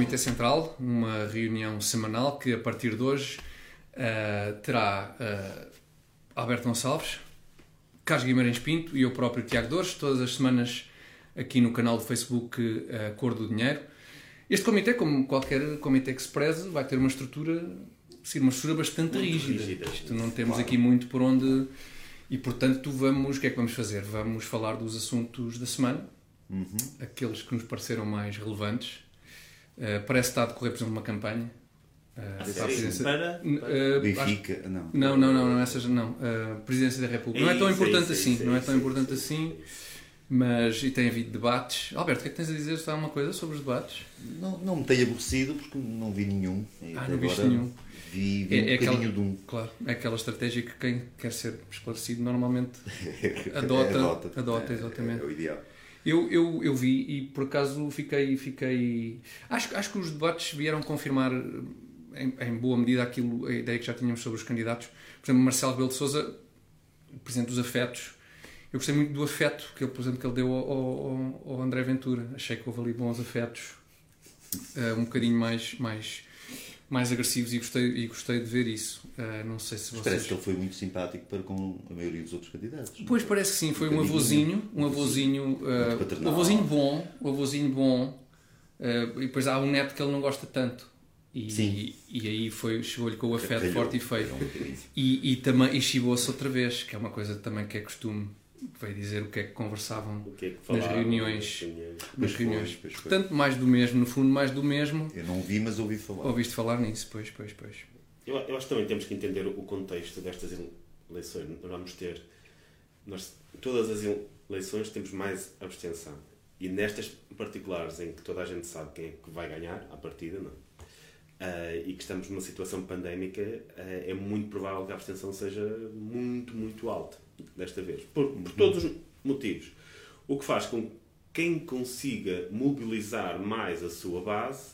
Comitê Central, uma reunião semanal que a partir de hoje uh, terá uh, Alberto Gonçalves, Carlos Guimarães Pinto e eu próprio Tiago Dores, todas as semanas aqui no canal do Facebook uh, Cor do Dinheiro. Este comitê, como qualquer comitê que se preze, vai ter uma estrutura, sim, uma estrutura bastante muito rígida. rígida. Isto não temos claro. aqui muito por onde. E portanto, vamos, o que é que vamos fazer? Vamos falar dos assuntos da semana, uhum. aqueles que nos pareceram mais relevantes. Uh, parece estar a decorrer, por exemplo, uma campanha. Uh, para a presidência. Para, uh, Benfica, acho... não. Não, não, não, não, essas, não. Uh, presidência da República. Não é tão importante assim, não é tão importante assim. Mas, e tem havido debates. Alberto, o que é que tens a dizer? Está uma coisa sobre os debates? Não, não me tenho aborrecido porque não vi nenhum. Ah, não viste nenhum. Vi, vi é, um é aquela, de um. Claro, é aquela estratégia que quem quer ser esclarecido normalmente adota. adota, adota, exatamente. É, é, o ideal. Eu, eu, eu vi e por acaso fiquei. fiquei acho, acho que os debates vieram confirmar em, em boa medida aquilo, a ideia que já tínhamos sobre os candidatos. Por exemplo, Marcelo Rebelo de Souza, Presidente dos Afetos, eu gostei muito do afeto que ele, por exemplo, que ele deu ao, ao, ao André Ventura. Achei que houve ali bons afetos, uh, um bocadinho mais, mais, mais agressivos e gostei, e gostei de ver isso. Uh, não sei se vocês... Parece que ele foi muito simpático para com a maioria dos outros candidatos. Pois parece que sim, foi um, um avôzinho, um avôzinho, uh, um avôzinho bom, um avôzinho bom. Uh, e depois há um neto que ele não gosta tanto. E, Sim. e, aí foi, chegou-lhe com o afeto forte e feio. E, e, também, e chibou-se outra vez, que é uma coisa também que é costume vai dizer o que é que conversavam que é que falavam, nas reuniões. Nas reuniões. Pois, pois, Portanto, mais do mesmo, no fundo, mais do mesmo. Eu não vi, mas ouvi falar. Ouviste falar nisso, pois, pois, pois. Eu, eu acho que também temos que entender o contexto destas eleições. Nós vamos ter. Nós, todas as eleições temos mais abstenção. E nestas particulares, em que toda a gente sabe quem é que vai ganhar, à partida, não. Uh, e que estamos numa situação pandémica, uh, é muito provável que a abstenção seja muito, muito alta desta vez, por, por todos os motivos. O que faz com que quem consiga mobilizar mais a sua base,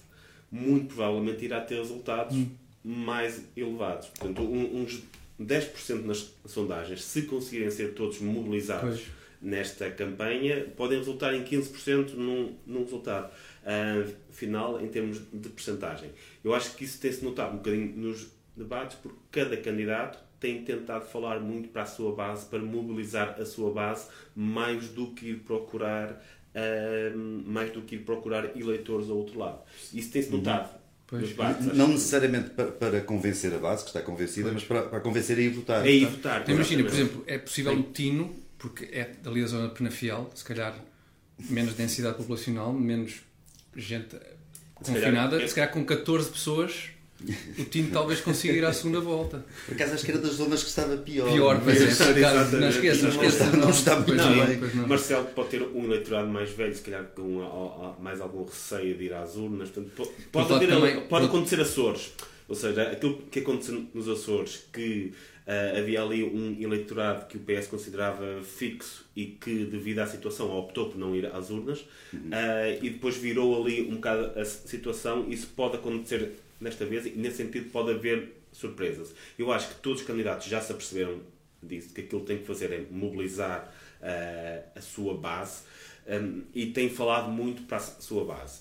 muito provavelmente irá ter resultados mais elevados. Portanto, um, uns 10% nas sondagens, se conseguirem ser todos mobilizados pois. nesta campanha, podem resultar em 15% num, num resultado uh, final em termos de percentagem. Eu acho que isso tem-se notado um bocadinho nos debates, porque cada candidato tem tentado falar muito para a sua base, para mobilizar a sua base, mais do que ir procurar, uh, mais do que ir procurar eleitores ao outro lado. Isso tem-se uhum. notado. Pois, bases, não necessariamente para, para, convencer a base, que está convencida, pois. mas para, para, convencer a ir votar. A ir votar. Então, imagina, por exemplo, é possível o Tino, porque é ali a zona de Penafiel, se calhar menos densidade populacional, menos gente confinada, se calhar, se calhar com 14 pessoas o Tino talvez consiga ir à segunda volta. Por acaso acho que era das zonas que estava pior. Pior, mas é. Não, não esqueça, não esqueça. Não, está muito bem. Marcelo pode ter um eleitorado mais velho, se calhar com mais algum receio de ir às urnas. Portanto, pode, pode, também, pode acontecer Açores. Ou seja, aquilo que aconteceu nos Açores, que uh, havia ali um eleitorado que o PS considerava fixo e que, devido à situação, optou por não ir às urnas, uh, e depois virou ali um bocado a situação. Isso pode acontecer nesta vez e nesse sentido pode haver surpresas. Eu acho que todos os candidatos já se aperceberam disso, que aquilo que tem que fazer é mobilizar uh, a sua base um, e tem falado muito para a sua base.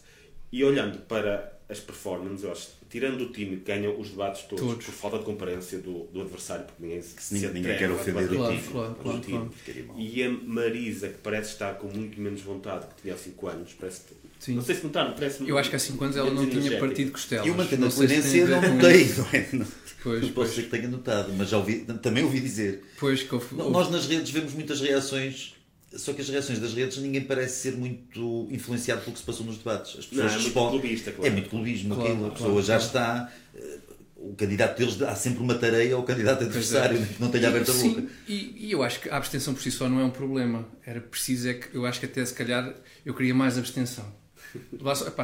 E olhando para as performances, eu acho, tirando o time que ganha os debates todos, todos. por falta de comparência do, do adversário, porque ninguém se, ninguém, ninguém quer ofender o time, claro, claro, time. Claro. E a Marisa, que parece estar com muito menos vontade que tinha há 5 anos, parece Sim. Não sei se notaram, parece Eu acho que há 5 anos ela não tinha partido costelas. E uma mantendo a coerência não notei, não é? Não, pois, não posso dizer que tenha notado, mas já ouvi, também ouvi dizer. Pois, que houve, Nós nas redes vemos muitas reações só que as reações das redes ninguém parece ser muito influenciado pelo que se passou nos debates. As pessoas não, é respondem. Muito clubista, claro. É muito clubismo claro, aquilo. A pessoa claro, já está. Eh, o candidato deles há sempre uma tarefa ao candidato é. adversário é. que não tenha aberto a boca. Sim, e, e, eu acho que a abstenção por si só não é um problema. Era preciso, é que eu acho que até se calhar eu queria mais abstenção.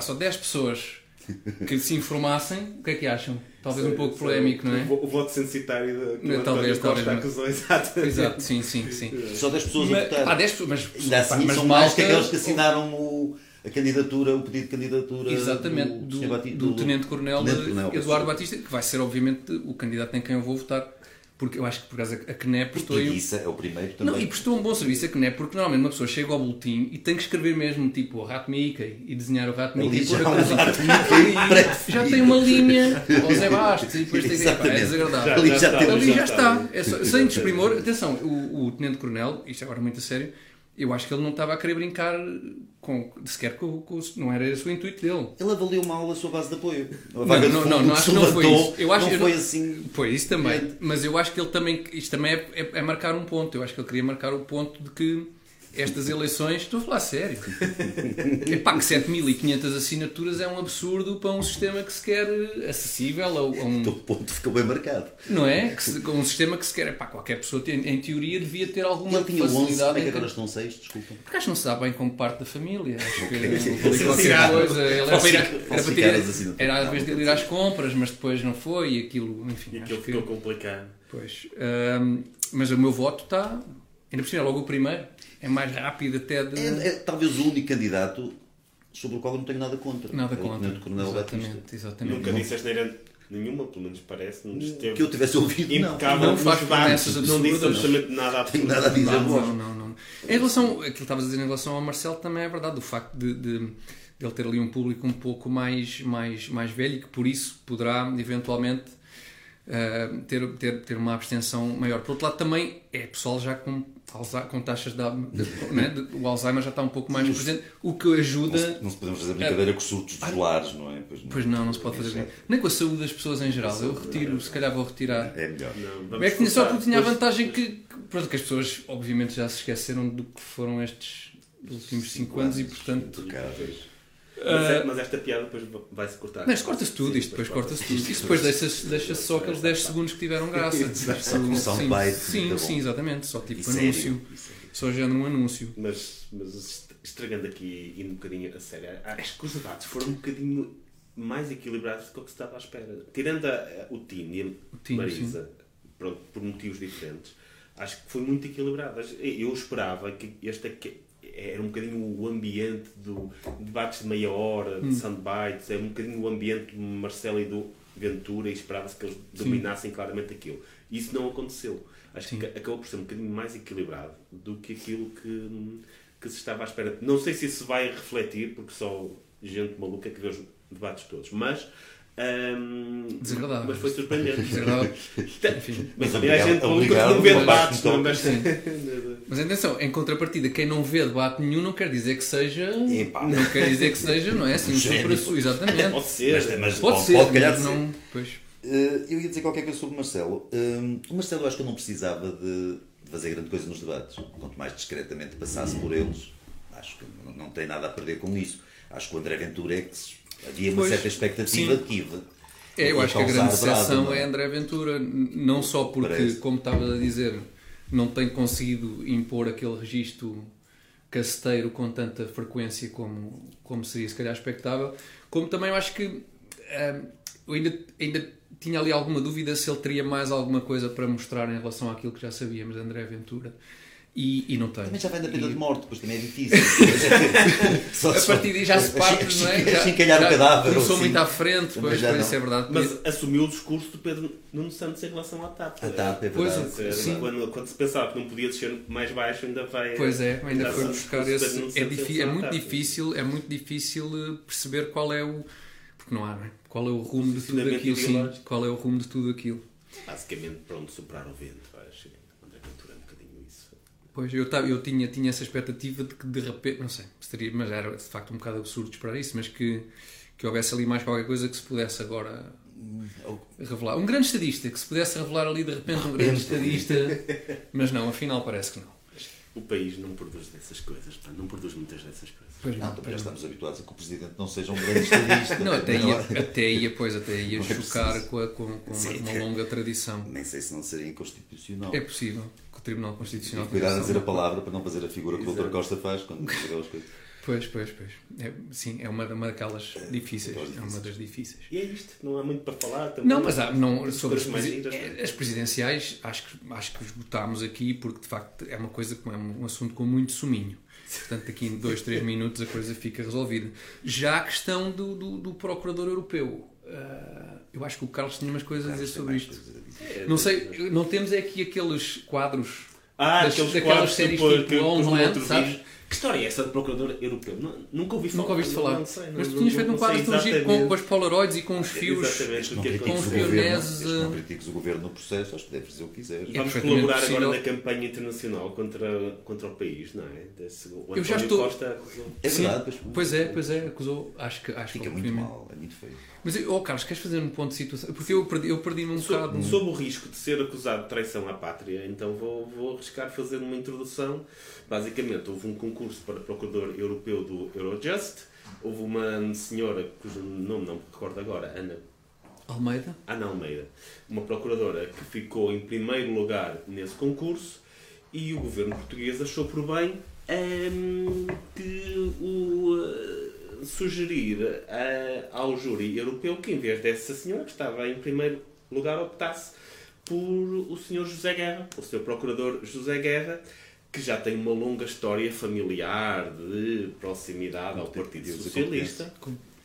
Só 10 pessoas que se informassem, o que é que acham? Talvez um pouco polémico, não é? O voto censitário da não, talvez, talvez, acusou, exato. Exato, sim, sim, sim. Só 10 pessoas mas, a votar. Há 10 pessoas, mas, Ainda assim, mas são mais que aqueles que assinaram o, a candidatura, o pedido de candidatura Exatamente, do, do, do, do Tenente Coronel Eduardo Batista, que vai ser, obviamente, o candidato em quem eu vou votar Porque eu acho que por causa a CNE prestou um- isso é o primeiro também. não, e prestou um bom serviço a CNE, porque normalmente uma pessoa chega ao boletim e tem que escrever mesmo, tipo, o rato Mickey e desenhar o rato Mickey e pôr já a um E. Já tem uma linha ao Zé Bastos e depois tem que pá, é desagradável. Ali Já já está. temos- Ali já Já está. está. É só- sem desprimor, atenção, o, o Tenente Coronel, isto agora muito a sério, eu acho que ele não estava a querer brincar com, sequer com, com o- Não era esse o intuito dele. Ele avaliou mal a sua base de apoio. Não, não, não, não, que acho que não foi isso. Eu acho não eu foi não- assim. Foi isso também. Mas eu acho que ele também. Isto também é, é- é marcar um ponto. Eu acho que ele queria marcar o ponto de que estas eleições. Estou a falar sério. Epá, que 7500 assinaturas é um absurdo para um sistema que se quer acessível a, a um. O ponto ficou bem marcado. Não é? Que se- um sistema que se quer. Epá, qualquer pessoa, tem- em teoria, devia ter alguma Ele tinha 11, facilidade. é que agora estão 6, desculpa. Porque acho que não se dá bem como parte da família. Acho que qualquer coisa. Ele era, a- era, para ter- era às vezes de ir às compras, mas depois não foi e aquilo, enfim. E acho aquilo que- ficou complicado. Pois. Ahm, mas o meu voto está. Ainda por cima, é logo o primeiro. É mais rápido até de. É, é talvez o único candidato sobre o qual eu não tenho nada contra. Nada É o contra. Tenente Coronel Batista. Exatamente, exatamente. Nunca disse asneira nenhuma, pelo menos parece. Não esteve Que eu tivesse ouvido, não. impecável. Não faz promessas Não disse absolutamente nada. Tenho nada a dizer. Não, Não, não, não. Em relação. Aquilo que estavas a dizer em relação ao Marcelo também é verdade. O facto de, de, de ele ter ali um público um pouco mais, mais, mais velho e que por isso poderá eventualmente ah, ter, ter, ter uma abstenção maior. Por outro lado, também é pessoal já com, com taxas de, de- né, de- O Alzheimer já está um pouco mais presente, o que Não ajuda. se, não se podemos fazer brincadeira com os surtos dos lares, não é? Pois não, não se pode fazer. Nem com a saúde das pessoas em geral. Eu retiro, se calhar vou retirar. É melhor. Não, É que só porque tinha a vantagem que, que, pronto, que as pessoas obviamente já se esqueceram do que foram estes últimos 5 anos e portanto. Mas, é- mas esta piada depois vai-se cortar. Mas corta-se tudo, Sim, isto depois corta-se tudo. Isso depois deixa-se deixa só aqueles 10 segundos que tiveram graça. Só com soundbite, Sim, sim, bom. exatamente. Só tipo sério. anúncio. Só género um anúncio. Mas, mas est- estragando aqui indo um bocadinho a sério, acho que os debates foram um bocadinho mais equilibrados do que o que se estava à espera. Tirando a- o Tino e a Marisa, pronto, por motivos diferentes, acho que foi muito equilibrado. Eu esperava que este era um bocadinho o ambiente do debates de meia hora, de Hum. soundbites, é um bocadinho o ambiente do Marcelo e do Ventura e esperava-se que eles dominassem claramente aquilo. Isso não aconteceu. Acho Sim. que acabou por ser um bocadinho mais equilibrado do que aquilo que, que se estava à espera. Não sei se isso vai refletir, porque só gente maluca que vê os debates todos, mas. Hum, Desagradável. Mas foi surpreendente. Desagradável. Enfim. Mas há gente maluca que obrigado, não vê mas debates, não mas. Mas atenção, em contrapartida, quem não vê debate nenhum não quer dizer que seja. Epá. Não quer dizer que seja, não é? Assim, um super su- Exatamente. Pode ser. Mas, mas Pode, pode, ser, pode calhar mas não. Pois. Eh, eu ia dizer qualquer coisa sobre o Marcelo. Eh, o Marcelo eu acho que eu não precisava de de fazer grande coisa nos debates. Quanto mais discretamente passasse por eles, acho que não, não tem nada a perder com isso. Acho que o André Ventura é que se- havia uma Pois, certa expectativa sim. de que É, eu acho que a grande brado, exceção não é André Ventura, não só porque, Parece. como estava a dizer, não tem conseguido impor aquele registro casteiro com tanta frequência como, como seria se calhar expectável, como também eu acho que ah, eu ainda, ainda tinha ali alguma dúvida se ele teria mais alguma coisa para mostrar em relação àquilo que já sabíamos de André Ventura. E, e não tem. Também já vem da pena E- de morte, depois também é difícil. Só- a partir daí já se parte, não é? Já, Chincalhar o já cadáver. Começou assim. muito à frente, pois, pois isso é verdade. Mas assumiu o discurso do Pedro Nuno Santos em relação à TAP. A TAP, é Pois, verdade. Dizer, Sim. Quando, quando se pensava que não podia descer mais baixo, ainda vai. Pois é, ainda foi buscar esse. É, é muito difícil, é muito difícil eh, perceber qual é o. Porque não há, não é? Qual é o rumo de tudo aquilo, sim. Qual é o rumo de tudo aquilo. Basicamente, pronto, superar o vento. Acho que André Ventura é um bocadinho isso. Pois eu, tava- eu tinha, tinha essa expectativa de que de repente, não sei, seria, mas era de facto um bocado absurdo esperar isso, mas que, que houvesse ali mais qualquer coisa que se pudesse agora revelar. Um grande estadista, que se pudesse revelar ali de repente um grande estadista, mas não, afinal parece que não. O país não produz dessas coisas, pá, não produz muitas dessas coisas. Pois Não, não, também já estamos habituados a que o Presidente não seja um grande estadista. Não, até ia, Não, até ia, pois, até ia Não é chocar preciso. com, a- com, com uma, Sim. uma longa tradição. Nem sei se não seria inconstitucional. É possível o Tribunal Constitucional. Cuidado a dizer a palavra para não fazer a figura que o Dr. Costa faz quando diz aquelas coisas. Pois, pois, pois. É, sim, é uma, uma daquelas difíceis. daquelas É uma difíceis. das difíceis. E é isto, não há muito para falar. também. Não, mas há, não, As sobre as, presi- é, é? as presidenciais, acho que, acho que esgotámos aqui porque de facto é uma coisa que é um, um assunto com muito suminho. Portanto, aqui em dois, três minutos a coisa fica resolvida. Já a questão do, do, do Procurador Europeu. Uh, eu acho que o Carlos tinha umas coisas a dizer sobre isto. É, Não sei, não temos é aqui aqueles quadros Ah, das- aqueles daquelas quadros séries tipo, tipo Homeland, sabes? Que história é essa de procurador europeu? Nu- Nunca ouvi falar. Nunca ouviste falar. Não sei, Mas tu não- tinhas não- feito um não quadro tão giro com, com as Polaroids e com os fios. Não é o os pioneses, isto não eh, critiques o governo no processo, acho que deves dizer o que quiseres. É Vamos colaborar possível. agora na campanha internacional contra, contra o país, não é? Desse, o Eu já estou- Costa acusou. É Sim. verdade, pois, Pois é, pois é, acusou. Acho que acho Fica que muito mal, é muito feio. Mas, oh Carlos, queres fazer um ponto de situação? Porque eu perdi- eu perdi-me um bocado. sob o risco de ser acusado de traição à pátria, então vou, vou arriscar fazer uma introdução. Basicamente, houve um concurso para Procurador Europeu do Eurojust. Houve uma senhora, cujo nome não me recordo agora, Ana, Almeida? Ana Almeida, uma procuradora que ficou em primeiro lugar nesse concurso e o governo português achou por bem ehm, que o eh, sugerir eh, ao júri europeu que em vez dessa senhora que estava em primeiro lugar optasse por o Sr. José Guerra, o Sr. Procurador José Guerra, que já tem uma longa história familiar de proximidade ao Partido Socialista.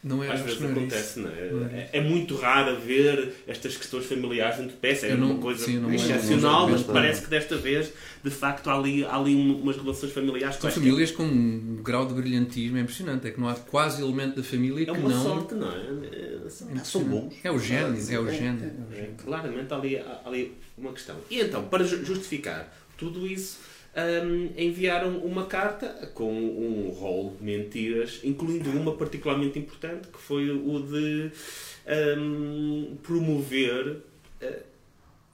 Não é, Às vezes não acontece, não é? Não era É- É muito raro ver estas questões familiares dentro de peça. É não- uma coisa sim, me lembro, excepcional, mas parece que desta vez, de facto, há ali, há ali um- umas relações familiares São famílias com um grau de brilhantismo é impressionante. É que não há quase elemento da família É que uma não. sorte, não é? É- São, bons. É o gênio, é o É, gênio. é, claramente há ali, há ali uma questão. E então, para ju- justificar tudo isso, hum, enviaram uma carta com um rol de mentiras, incluindo uma particularmente importante, que foi o de hum, promover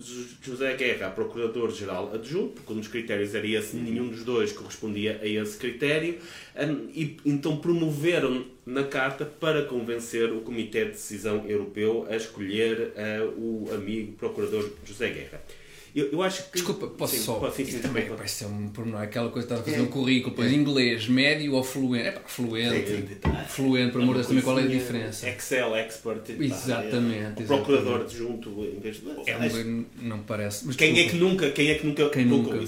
Ju- José Guerra a Procurador-Geral Adjunto, porque um dos critérios era esse, nenhum dos dois correspondia a esse critério, hum, e então promoveram na carta para convencer o Comitê de Decisão Europeu a escolher eh, o amigo Procurador José Guerra. Eu, eu acho que. Desculpa, posso Sim, só. sim, sim, também desculpa. parece ser um pormenor. Aquela coisa que estás a fazer É. um currículo, pois inglês, médio ou fluente. É pá, fluente. Fluente, por amor de Deus, também qual é a diferença? Excel, expert. pá, Exatamente, é, procurador adjunto em vez de. É não me parece. Mas Quem é que nunca, quem é que nunca, Quem nunca?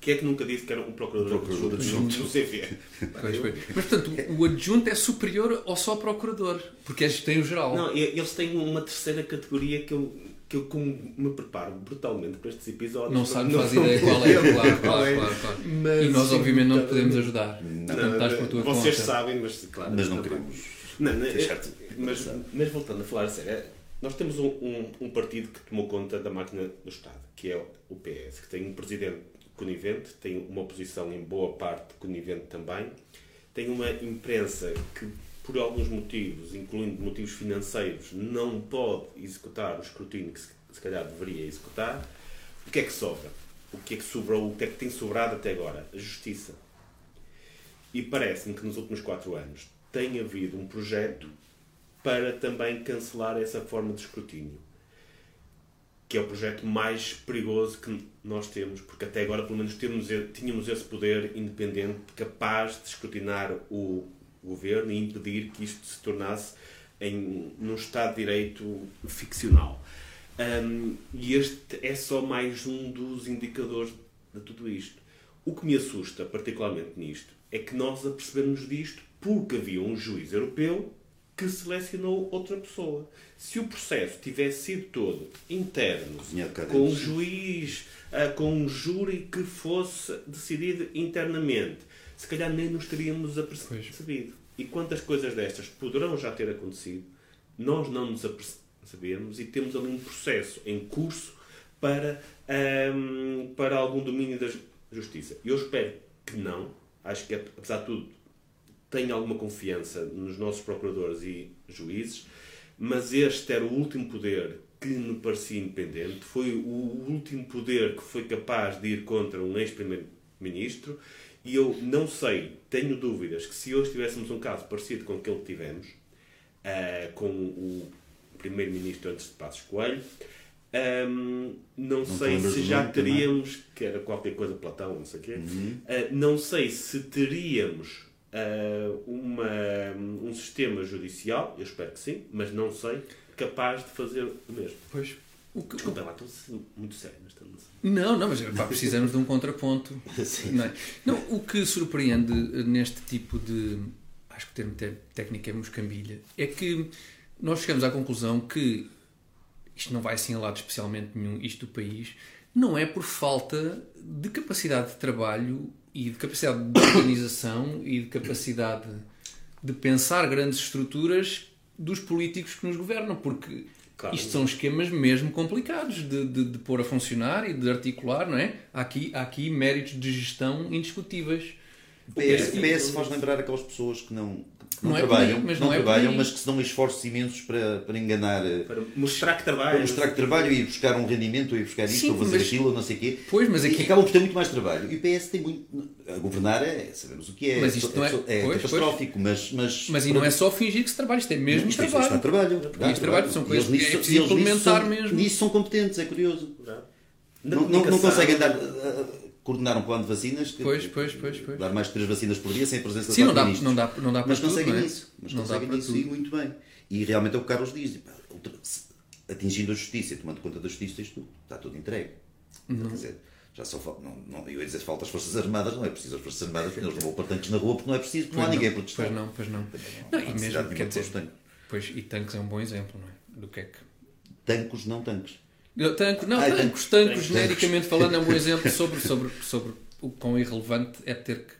Quem é que nunca disse que era um procurador, Procurador adjunto do CV? Pois, pois. Mas portanto, o adjunto é superior ao só procurador, porque eles têm o geral. Não, eles têm uma terceira categoria que eu, que eu como me preparo brutalmente para estes episódios. Não sabe, não faz ideia qual é, claro, claro, claro, claro. Mas, E nós, obviamente, não te podemos ajudar. Portanto, estás por tua Vocês conta. sabem, mas claro. Mas não queremos. Não, não, deixar-te é- mas, mas voltando a falar a sério, é, nós temos um, um, um partido que tomou conta da máquina do Estado, que é o PS, que tem um presidente conivente, tem uma oposição em boa parte conivente também, tem uma imprensa que, por alguns motivos, incluindo motivos financeiros, não pode executar o escrutínio que se, se calhar deveria executar. O que é que sobra? O que é que sobrou? O que é que tem sobrado até agora? A justiça. E parece-me que nos últimos quatro anos tem havido um projeto para também cancelar essa forma de escrutínio. Que é o projeto mais perigoso que nós temos, porque até agora, pelo menos, tínhamos esse poder independente capaz de escrutinar o governo e impedir que isto se tornasse em, num Estado de Direito ficcional. Hum, e este é só mais um dos indicadores de tudo isto. O que me assusta particularmente nisto é que nós apercebemos disto porque havia um juiz europeu que selecionou outra pessoa. Se o processo tivesse sido todo interno, com um juiz, ah, com um júri que fosse decidido internamente, se calhar nem nos teríamos apercebido. E quantas coisas destas poderão já ter acontecido, nós não nos apercebemos e temos ali um processo em curso para, ahm, para algum domínio da ju- justiça. Eu espero que não. Acho que, apesar de tudo, tenho alguma confiança nos nossos procuradores e juízes, mas este era o último poder que me parecia independente, foi o último poder que foi capaz de ir contra um ex-primeiro-ministro, e eu não sei, tenho dúvidas, que se hoje tivéssemos um caso parecido com aquele que tivemos, ah, com o primeiro-ministro antes de Passos Coelho, ahm, não, te sei se já nome também? teríamos, que era qualquer coisa Platão, não sei o quê, Uhum. ah, não sei se teríamos ah, uma, um sistema judicial, eu espero que sim, mas não sei, capaz de fazer o mesmo. Pois. O que, Desculpa lá, estou a muito sério, mas estamos... Não, não, mas pá, precisamos de um contraponto. Sim. Não, é? Não, o que surpreende neste tipo de. Acho que o termo te- técnico é moscambilha. É que nós chegamos à conclusão que isto não vai assinalar especialmente nenhum isto do país, não é por falta de capacidade de trabalho e de capacidade de organização e de capacidade de pensar grandes estruturas dos políticos que nos governam, porque Claro. isto são esquemas mesmo complicados de, de, de pôr a funcionar e de articular, não é? Há aqui, há aqui méritos de gestão indiscutíveis. PS, PS faz lembrar aquelas pessoas que não, que não, Não é trabalham, aí, mas não não é trabalham mas que se dão esforços imensos para, para enganar, eh, Para mostrar que trabalha. para mostrar que trabalham e ir buscar um rendimento, ou ir buscar isto, Sim, ou fazer mas- aquilo, ou não sei o quê. Pois, mas E aqui- acabam por ter muito mais trabalho. E o PS tem muito. A governar é, sabemos o que é. Mas isto não é- é pois, catastrófico, mas. Mas, Mas e não é só fingir que se trabalha, isto é mesmo Isto é- isto trabalho. dá trabalho. dá Isto trabalho são E coisas que é preciso implementar são- mesmo. Nisso são competentes, é curioso. Não, não, não comunicação. conseguem dar, uh, coordenar um plano de vacinas. que- Pois, pois, pois, pois. Dar mais de três vacinas por dia sem a presença Sim, de não dá, não, dá, não dá para Mas tudo, conseguem não é? isso. Mas não conseguem isso tudo. e muito bem. E realmente é o que o Carlos diz. Atingindo a justiça, tomando conta da justiça, isto está tudo entregue. Quer dizer, já só falta. Não, não, eu ia dizer falta as Forças Armadas, não é preciso as Forças Armadas, eles não vão tanques na rua porque não é preciso, porque não há ninguém a não, protestar. Pois não, pois não. Não Não, há e mesmo, quer dizer, tanques. pois, e tanques é um bom exemplo, não é? Do que é que... Tancos, não tanques. Não, Tanco, não, tancos, tancos. tancos, Tancos. genericamente falando, é um bom exemplo sobre, sobre, sobre o quão irrelevante é ter que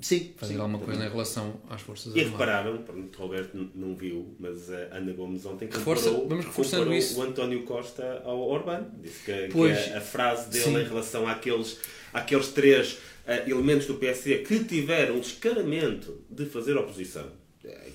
Sim. fazer sim, alguma também. coisa em relação às forças E armadas. repararam, pronto, o Roberto não viu, mas a Ana Gomes ontem comparou, vamos comparou isso. o António Costa ao Orbán. Disse que, que Pois, a, a frase dele sim. em relação àqueles, àqueles três eh, elementos do PSD que tiveram o descaramento de fazer oposição.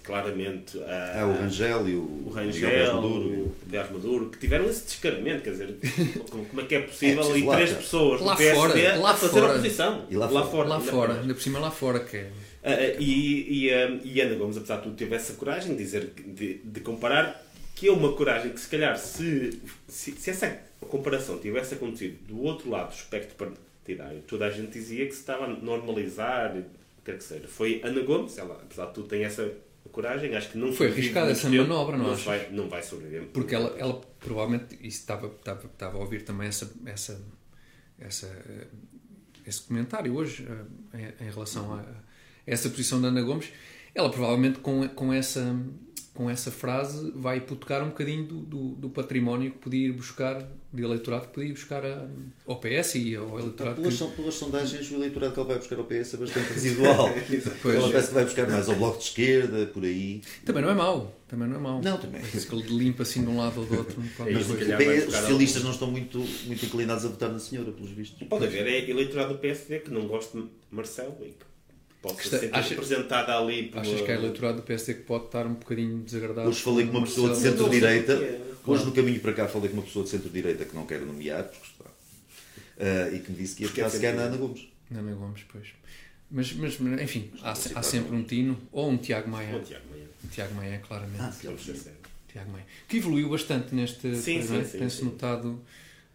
Claramente a, Ah, o Rangel e o, o Rangel, Maduro. o Maduro, que tiveram esse descaramento, quer dizer, como, é que é possível É ali lá, três cara. pessoas Lá do PSD fora, lá a fazer fora. oposição? E lá fora. Lá fora, ainda por cima lá fora, que é... Ah, e, e, ah, e Ana Gomes, apesar de tudo, teve essa coragem de dizer, de, de comparar, que é uma coragem que se calhar se, se, se essa comparação tivesse acontecido do outro lado do espectro partidário, toda a gente dizia que se estava a normalizar, quer que seja. Foi Ana Gomes, ela, apesar de tudo, tem essa coragem, acho que não Foi arriscada essa tempo, manobra, não não achas? vai, não vai sobreviver. Porque ela, ela provavelmente, isso estava, estava, estava a ouvir também essa, essa, essa, esse comentário hoje eh, em, em relação a, a essa posição da Ana Gomes, ela provavelmente com, com, essa, com essa frase vai hipotecar um bocadinho do, do, do património que podia ir buscar, de eleitorado que podia ir buscar a, ao PS e ao eleitorado Pelas, que, pelas sondagens, o eleitorado que ele vai buscar ao PS é bastante residual. Pois. Ela parece que vai buscar mais ao Bloco de Esquerda, por aí. Também não é mau, também não é mau. Não, também. Mas que ele limpa assim de um lado ou do outro. qualquer Mas PS, os socialistas algum. não estão muito, muito inclinados a votar na senhora, pelos vistos. Pode haver é eleitorado do PSD que não gosta de Marcelo e que possa Está- ser acha- representada ali por Achas que é eleitorado do PSD que pode estar um bocadinho desagradado? Hoje falei com uma pessoa de centro-direita. Hoje, no caminho para cá, falei com uma pessoa de centro-direita que não quero nomear, porque está. ah, e que me disse que ia Porque é ficar sequer na Ana Gomes. Não, não Gomes, pois. Mas, mas, mas, enfim, há, há sempre um Tino ou um Tiago Maia. Bom, Tiago Maia. Um Tiago Maia, claramente. Ah, ser sérios. Tiago Maia. Que evoluiu bastante neste. Sim, sim, sim, Tem-se sim. notado,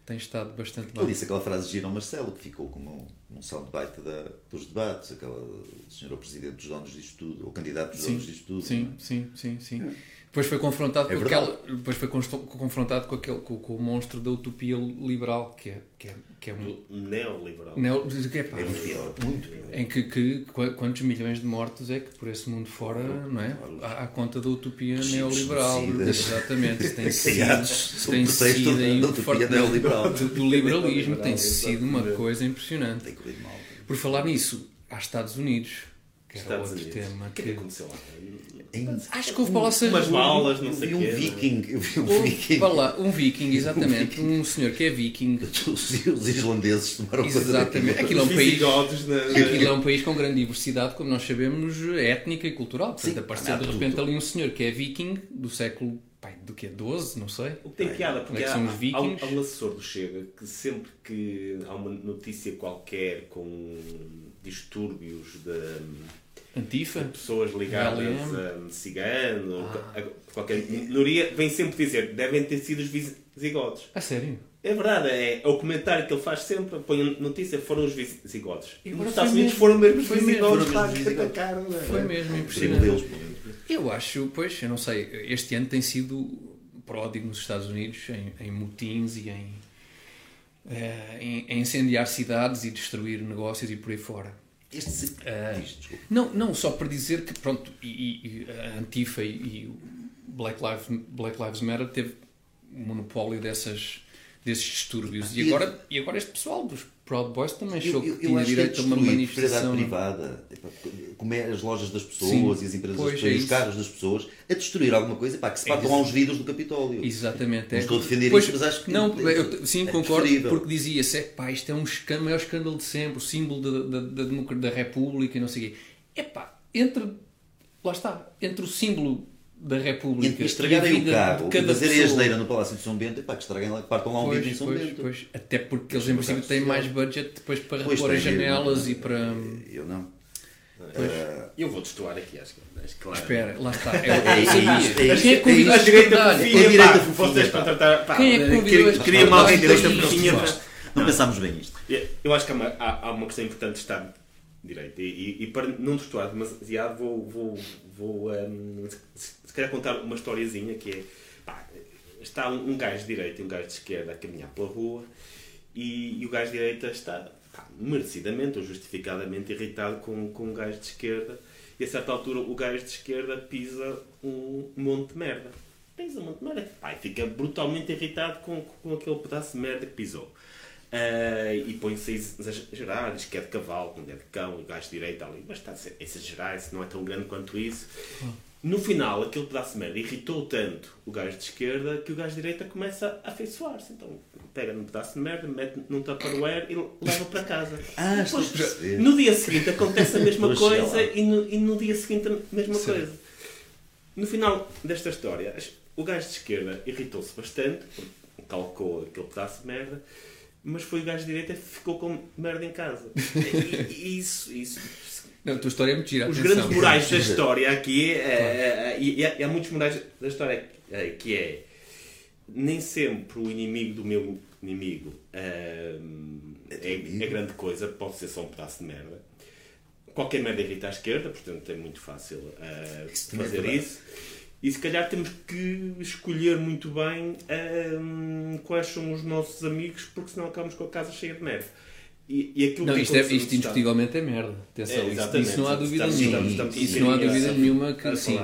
tem estado bastante Ele bem. disse aquela frase gira ao Marcelo, que ficou como um, soundbite da, dos debates, aquela senhora presidente dos donos disto tudo, ou candidato dos Sim, donos disto tudo. sim, é? sim, sim, sim. Depois foi confrontado É com verdade. aquela, depois foi confrontado com, aquele, com, com o monstro da utopia liberal, que é, que é, que é um. Neoliberal. Neo, que é, pá, É muito pior, muito pior. em que, que qu- quantos milhões de mortos é que por esse mundo fora, não é? À, à conta da utopia Regimes neoliberal. Exatamente. Tem sido, sob tem sido da- utopia neoliberal. do, do liberalismo. Tem sido uma coisa impressionante. Tem corrido mal. Por falar nisso, há Estados Unidos, que era Estados outro Unidos. tema O que é que. que aconteceu lá? Em- Acho que houve para lá ser. Umas balas, não Eu sei vi o um quê. viking, eu vi um Houve viking. para lá um viking, exatamente. Um senhor que é viking. Os, os islandeses tomaram conta Exatamente. Aquilo é um país. na... Aquilo é um país com grande diversidade, como nós sabemos, étnica e cultural. Portanto, Sim, apareceu de tudo. repente ali um senhor que é viking do século pai, do quê? 12, não sei. O que tem piada, porque é que há, há, vikings? há um assessor do Chega que sempre que há uma notícia qualquer com distúrbios de Antifa. pessoas ligadas LM. a cigano, Ah. a qualquer minoria, vem sempre dizer devem ter sido os visigodos. A sério? É verdade, é, é o comentário que ele faz sempre, põe a notícia, foram os visigodos. E nos Estados Unidos mesmo. foram mesmo os Foi mesmo. visigodos os que atacaram. não é? Foi mesmo impressionante. Eu acho, pois, eu não sei, este ano tem sido pródigo nos Estados Unidos em, em motins e em, eh, em, em incendiar cidades e destruir negócios e por aí fora. Este. Diz, desculpa. Não, não, só para dizer que, pronto, e, e- a Antifa e, e o Black Lives, Black Lives Matter teve monopólio dessas, desses distúrbios. E agora, e agora este pessoal dos Proud Boys também achou Eu, que eu tinha que é direito a uma manifestação. privada, como é as lojas das pessoas Sim, e as empresas das pessoas, é os carros das pessoas, a destruir alguma coisa, epá, que se partam aos vidros do Capitólio. Exatamente. Não estou a defender Pois, isso, mas acho que Não, é- eu, sim, é concordo, preferível. porque dizia-se, é pá, isto é um escândalo, maior escândalo de sempre, o símbolo da, da, da, da República e não sei o quê. É pá, entre, lá está, entre o símbolo da República e a estragarem o carro de cada fazerem a pessoa- geneira no Palácio de São Bento, epá, que estraguem lá, que partam lá um Pois, vidro em São pois, Bento. pois. Até porque eles em princípio têm mais budget depois para Pois repor as tem, eu- janelas e para... Eu não. Eu vou destoar aqui, acho que claro. Espera, lá está. É, É, é isto, é Quem é que é convidou. A fofinha, É a direita fofinha, vocês pá. para tratar, pá, Quem é que convidou queria- este Queria mal a direita Não fofinha. Não pensámos bem isto. Eu acho que há uma, há, há uma questão importante de estar direito. E, e, e para não destoar demasiado, vou, vou, vou hum, se, calhar contar uma historiazinha que é. pá, está um, um gajo de direita e um gajo de esquerda a caminhar pela rua e, e o gajo de direita está pá, merecidamente ou justificadamente irritado com, com um gajo de esquerda e a certa altura o gajo de esquerda pisa um monte de merda. Pisa um monte de merda. Pá, e fica brutalmente irritado com, com aquele pedaço de merda que pisou. Ah, e põe-se a exagerar, diz que é de cavalo, quando é de cão, o gajo de direita ali, mas está a exagerar, isso não é tão grande quanto isso. No final, aquele pedaço de merda irritou tanto o gajo de esquerda que o gajo de direita começa a afeiçoar-se. Então pega num pedaço de merda, mete num tupperware e leva para casa. Ah, Depois, no dia seguinte acontece a mesma coisa e no, e no dia seguinte a mesma Certo. coisa. No final desta história, o gajo de esquerda irritou-se bastante, calcou aquele pedaço de merda, mas foi o gajo de direita que ficou com merda em casa. E, e isso, isso. Não, a tua história é muito gira. Os atenção. grandes morais da história aqui, é, é, é, e há, há muitos morais da história é, que é nem sempre o inimigo do meu inimigo hum, é, é grande coisa, pode ser só um pedaço de merda. Qualquer merda irrita à esquerda, portanto é muito fácil uh, é fazer isso. E se calhar temos que escolher muito bem hum, quais são os nossos amigos, porque senão acabamos com a casa cheia de merda. E, e aquilo Não, que isto, é, isto indiscutivelmente é merda. Atenção, é, exatamente. isso não há dúvida Estamos- nenhuma. estamos- estamos um isso não há dúvida nenhuma que sim.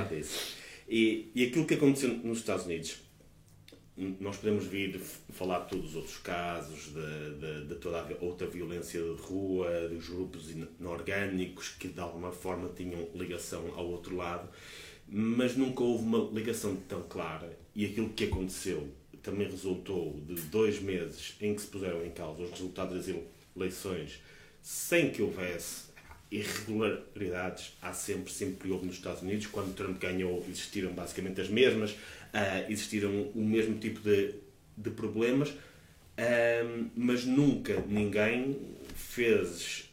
E, e aquilo que aconteceu nos Estados Unidos, nós podemos vir falar de todos os outros casos, de, de- de toda a outra violência de rua, dos grupos inorgânicos que de alguma forma tinham ligação ao outro lado, mas nunca houve uma ligação tão clara. E aquilo que aconteceu também resultou de dois meses em que se puseram em causa os resultados das eleições sem que houvesse irregularidades. Há sempre, sempre houve nos Estados Unidos. Quando Trump ganhou, existiram basicamente as mesmas, ah, existiram o mesmo tipo de, de problemas, ah, mas nunca ninguém fez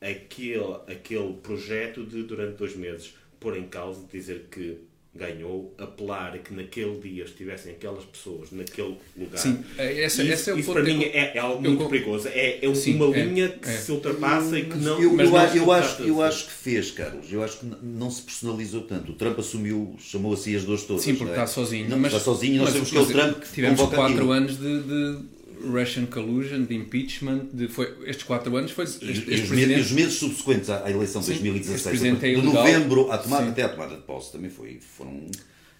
aquele, aquele projeto de, durante dois meses, pôr em causa, dizer que ganhou, apelar a que naquele dia estivessem aquelas pessoas naquele lugar. Sim, é- essa- isso, esse é o isso para que mim eu- é, é algo eu muito con- perigoso. É, é Sim, uma é, linha que é. se ultrapassa e que não. eu, eu, eu acho, eu acho que fez, Carlos. Eu acho que não se personalizou tanto. O Trump assumiu, chamou assim as duas todas. Sim, porque é? está sozinho. Não, mas, está sozinho nós mas- sabemos que é o Trump que Tivemos 4 aquilo. anos de, de Russian collusion, de impeachment. De, foi, estes 4 anos foi. Este, E, este e os, me- presidente- e os meses subsequentes à, à eleição de Sim, 2016, este presidente é de novembro à tomada, Sim. até à tomada de posse, também foi, foram,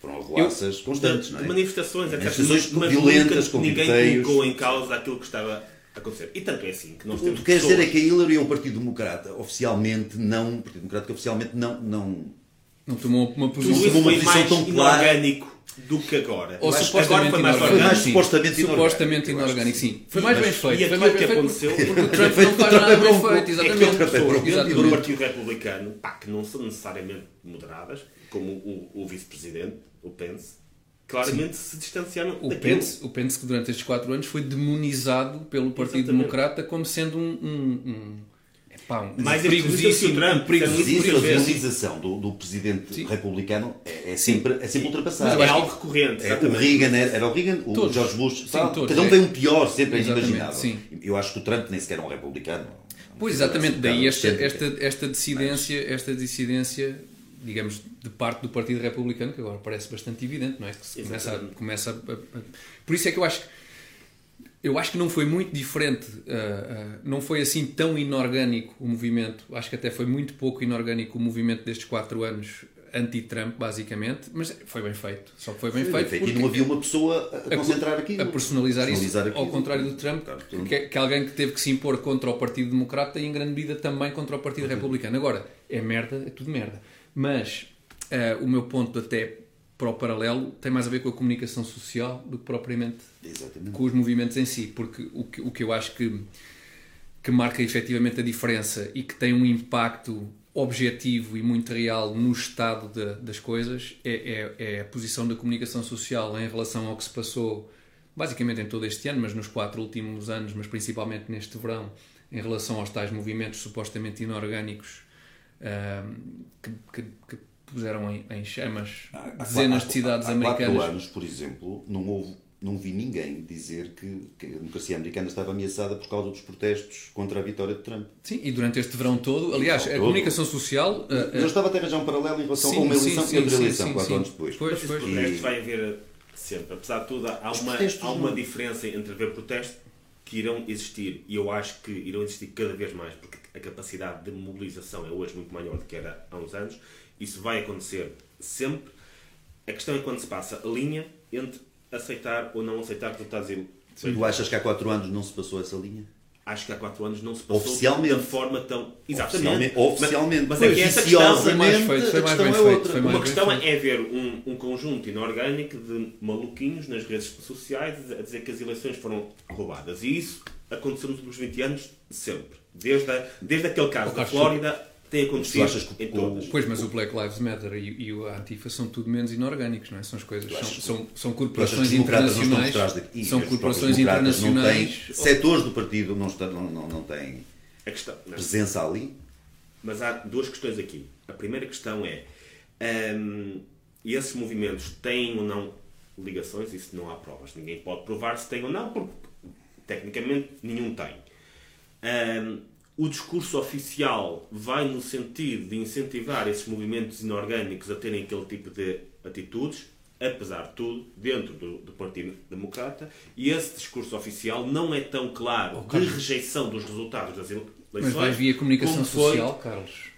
foram arruaças constantes, não é? de manifestações, etc. Manifestações mas violentas, com ninguém colocou em causa aquilo que estava a acontecer. E tanto é assim que nós O que temos tu queres dizer é que a Hillary ou o Partido Democrata oficialmente não, o Partido Democrático oficialmente não, não Não tomou uma posição. isso uma posição mais tão clara. inorgânico do que agora. Ou supostamente agora foi mais inorgânico. Mais orgânico. sim. supostamente inorgânico. Supostamente inorgânico, sim. sim. Foi mais Mas- bem feito. e Foi mais que bem feito aconteceu- porque o Trump feito não faz nada bem feito. É Exatamente. É pessoas do. Partido Republicano, pá, que não são necessariamente moderadas, como o, o vice-presidente, o Pence, claramente se distanciaram O daquilo. Pence, o Pence, que durante estes 4 anos foi demonizado pelo Partido Exatamente. Democrata como sendo um. um, um epá, um o perigosíssimo. Trump, um perigosíssimo- Mas a demonização do, do presidente Sim. republicano é, é sempre, é sempre ultrapassado. é algo recorrente. É, o exatamente. Reagan era, era o Reagan, o Todos. George Bush, Sim, tal, todos, cada um é. tem um pior, sempre é sim. Eu acho que o Trump nem sequer é um republicano. Pois, exatamente. Daí esta, Sempre. esta, esta, dissidência, esta dissidência, digamos, de parte do Partido Republicano, que agora parece bastante evidente, não é? Que começa, a, começa a, a- Por isso é que eu acho que eu acho que não foi muito diferente, ah, ah, não foi assim tão inorgânico o movimento. Acho que até foi muito pouco inorgânico o movimento destes quatro anos anti-Trump, basicamente, mas foi bem feito. Só que foi bem Foi feito. feito. E não havia uma pessoa a, a concentrar aquilo. a personalizar, Personalizar isso, ao aquilo. contrário do Trump, Portanto, que, é- que é alguém que teve que se impor contra o Partido Democrata e em grande medida também contra o Partido Republicano. Agora, é merda, é tudo merda. Mas eh, o meu ponto até para o paralelo tem mais a ver com a comunicação social do que propriamente Exatamente. com os movimentos em si, porque o que, o que eu acho que, que marca efetivamente a diferença e que tem um impacto objetivo e muito real no estado da- das coisas é, é- é a posição da comunicação social em relação ao que se passou basicamente em todo este ano, mas nos quatro últimos anos, mas principalmente neste verão, em relação aos tais movimentos supostamente inorgânicos ahm, que, que- que puseram em, em chamas Há- há dezenas quatro- de cidades há americanas. quatro anos, por exemplo, não houve, não vi ninguém dizer que, que a democracia americana estava ameaçada por causa dos protestos contra a vitória de Trump. Sim, e durante este verão todo, aliás, a todo. comunicação social. ah, Eu estava até a arranjar um paralelo em relação Sim, a uma eleição sim, e outra sim, eleição, sim, quatro sim. anos depois. Pois, Mas pois. protestos E- vai haver sempre. Apesar de tudo, há uma, protestos há uma diferença entre haver protestos que irão existir e eu acho que irão existir cada vez mais porque a capacidade de mobilização é hoje muito maior do que era há uns anos. Isso vai acontecer sempre. A questão é quando se passa a linha entre aceitar ou não aceitar resultados ele- Tu achas que há quatro anos não se passou essa linha? Acho que há 4 anos não se passou Oficialmente. da forma tão. Oficialmente. Oficialmente. Mas, mas é que essa questão. Foi mais feito, foi a mais bem é feito, outra. foi mais Uma questão feito. é ver um, um conjunto inorgânico de maluquinhos nas redes sociais a dizer que as eleições foram roubadas. E isso aconteceu nos últimos 20 anos sempre. Desde, a- desde aquele caso Oh, da Flórida tem acontecido achas que em o- todas. Pois, mas o Black Lives Matter e, e a Antifa são tudo menos inorgânicos, não é? São as coisas, são, são, são corporações internacionais. trás daqui? São corporações internacionais. têm- setores do partido não, estão, não, não, não têm A questão, não. presença ali? Mas há duas questões aqui. A primeira questão é: hum, esses movimentos têm ou não ligações? Isso não há provas. Ninguém pode provar se tem ou não, porque tecnicamente nenhum tem. Hum, o discurso oficial vai no sentido de incentivar esses movimentos inorgânicos a terem aquele tipo de atitudes, apesar de tudo, dentro do, do Partido Democrata, e esse discurso oficial não é tão claro de rejeição dos resultados das eleições. Mas vai via comunicação como foi social, Carlos.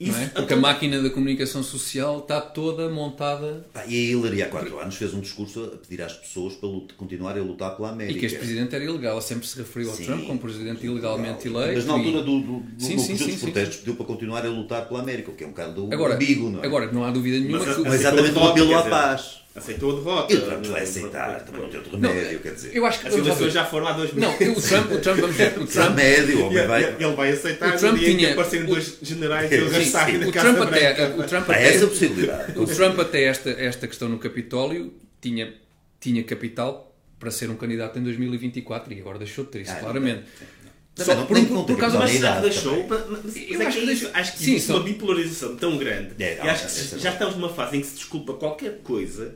Isso, não é? Porque a máquina da comunicação social está toda montada Pá, E a Hillary há quatro anos fez um discurso a pedir às pessoas para continuarem a lutar pela América. e que este presidente era ilegal. Ela sempre se referiu ao Sim. Trump como presidente ilegalmente eleito. Mas na altura e- do, do, do, Sim, do sim, dos protestos pediu para continuar a lutar pela América, o que é um bocado Agora, ambíguo, não é? agora, não há dúvida nenhuma Mas, que. Mas exatamente um apelo à paz. Aceitou a derrota. E o Trump vai aceitar, também não tem outro remédio, quer dizer. Eu acho que. As eleições já foram há dois Não, meses. o Trump, o Trump, vamos ver. O Trump, Remédio, o E- homem vai. Ele vai aceitar O Trump em que tinha- aparecerem o- dois generais e ele da o Casa Trump até, o Trump Há até, essa possibilidade. o Trump até esta, esta questão no Capitólio tinha, tinha capital para ser um candidato em 2024 e agora deixou de ter isso, Ah, claramente. Também Só não- por, nem por, por causa que Mas dar já idade deixou. mas- mas Eu é acho que que é isso. deixa- Acho que Sim, existe são- uma bipolarização tão grande. É, e acho que essa é já estamos numa fase em que se desculpa qualquer coisa,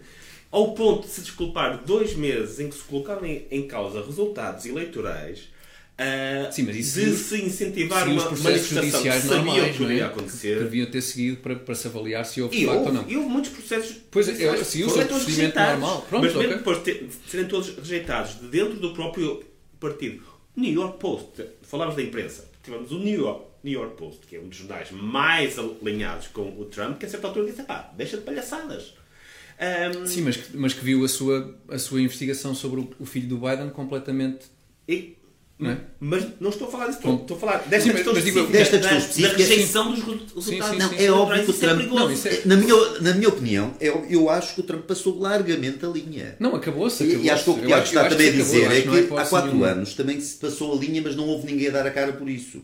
ao ponto de se desculpar dois meses em que se colocaram em, em causa resultados eleitorais. ah, Sim, mas isso de se incentivar Sim, os uma processos manifestação que judiciais sabiam normais, que não ia é? Que, acontecer. que deviam ter seguido para, para se avaliar se houve E facto ou houve, não. e houve muitos processos. Pois é, eu- sim, o foram todos rejeitados. normal. Pronto, Mas mesmo ok. depois de serem todos rejeitados de dentro do próprio partido. New York Post, falámos da imprensa, tivemos o New York, New York Post, que é um dos jornais mais alinhados com o Trump, que a certa altura disse: pá, deixa de palhaçadas. Ahm, Sim, mas que, mas que viu a sua, a sua investigação sobre o, o filho do Biden completamente. e- Não é? Mas não estou a falar disso, estou a falar desta Sim, mas- questão mas digo específica, desta questão da- específica, da rejeição dos resultados. sim, Não, sim. é óbvio que o Isso é Trump. perigoso. Não, é- na, minha, na minha opinião, eu, eu acho que o Trump passou largamente a linha. Não, acabou-se. E, acabou e acho que o que o Tiago está também a dizer é que há quatro anos também se passou a linha, mas não houve ninguém a dar a cara por isso.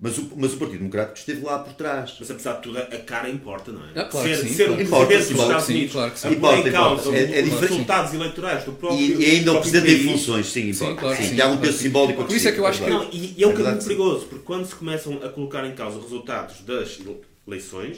Mas o, mas o Partido Democrático esteve lá por trás. Mas apesar de tudo, a cara importa, não é? Ah, claro ser que sim, ser claro. um Importa, presidente dos claro Estados que sim, Unidos claro que sim. pôr Importa, em causa importa. É- é os diferente. resultados eleitorais do próprio E, e ainda o Presidente em funções, sim, Sim, importa. claro que Sim, sim, que há um claro peso sim. simbólico Por isso é que eu acho que- Não, e, e é um É bocadinho sim. perigoso, porque quando se começam a colocar em causa resultados das eleições,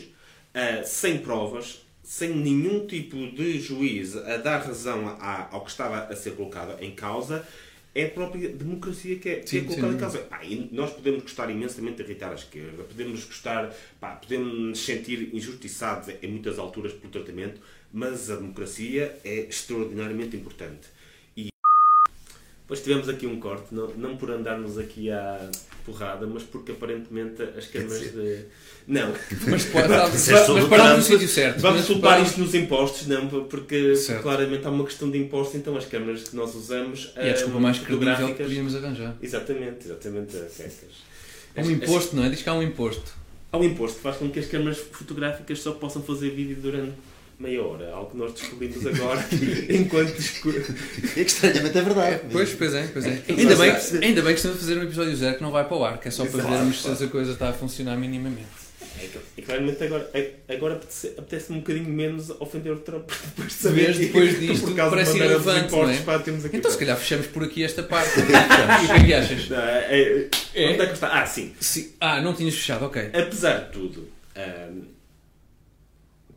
ah, sem provas, sem nenhum tipo de juiz a dar razão a- ao que estava a ser colocado em causa, é a própria democracia que é, que é Sim, colocada sim. em causa. Pá, nós podemos gostar imensamente de irritar a esquerda, podemos gostar, pá, podemos nos sentir injustiçados em muitas alturas pelo tratamento, mas a democracia é extraordinariamente importante. E Depois tivemos aqui um corte, não, não por andarmos aqui à porrada, mas porque aparentemente as câmaras de. Não. Mas, pode, mas, é mas paramos no sítio certo. Vamos paramos- isto nos impostos, não, porque Certo. claramente há uma questão de impostos, então as câmaras que nós usamos. E é a desculpa hum, mais credível que podíamos arranjar. Exatamente, exatamente. É as- um imposto, não é? Diz que há um imposto. Há um imposto que faz com que as câmaras fotográficas só possam fazer vídeo durante meia hora, algo que nós descobrimos agora enquanto É que estranhamente é verdade. Pois, pois é, pois é. É, Ainda bem, ainda bem que estamos a fazer um episódio zero que não vai para o ar, que é só para vermos se claro. essa coisa está a funcionar minimamente. É que- E claramente agora, é- agora apetece- apetece-me um bocadinho menos ofender o Trump depois de saber Vês, depois que disto, por causa parece de irrelevante, não é? pá, temos aqui Então, se calhar, fechamos por aqui esta parte. o que é que achas? Não, é, é, É? Onde é que está? Ah, sim. Sim. Ah, não tinhas fechado, ok. Apesar de tudo, ahm,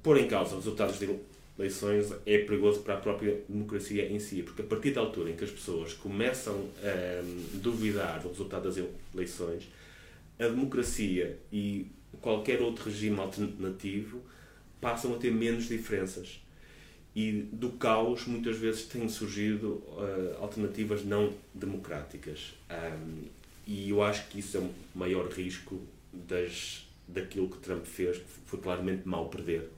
pôr em causa os resultados de eleições é perigoso para a própria democracia em si, porque a partir da altura em que as pessoas começam a duvidar do resultado das eleições, a democracia e qualquer outro regime alternativo passam a ter menos diferenças. E do caos, muitas vezes, têm surgido ah, alternativas não democráticas. Ahm, e eu acho que isso é o maior risco das, daquilo que Trump fez, que foi claramente mal perder.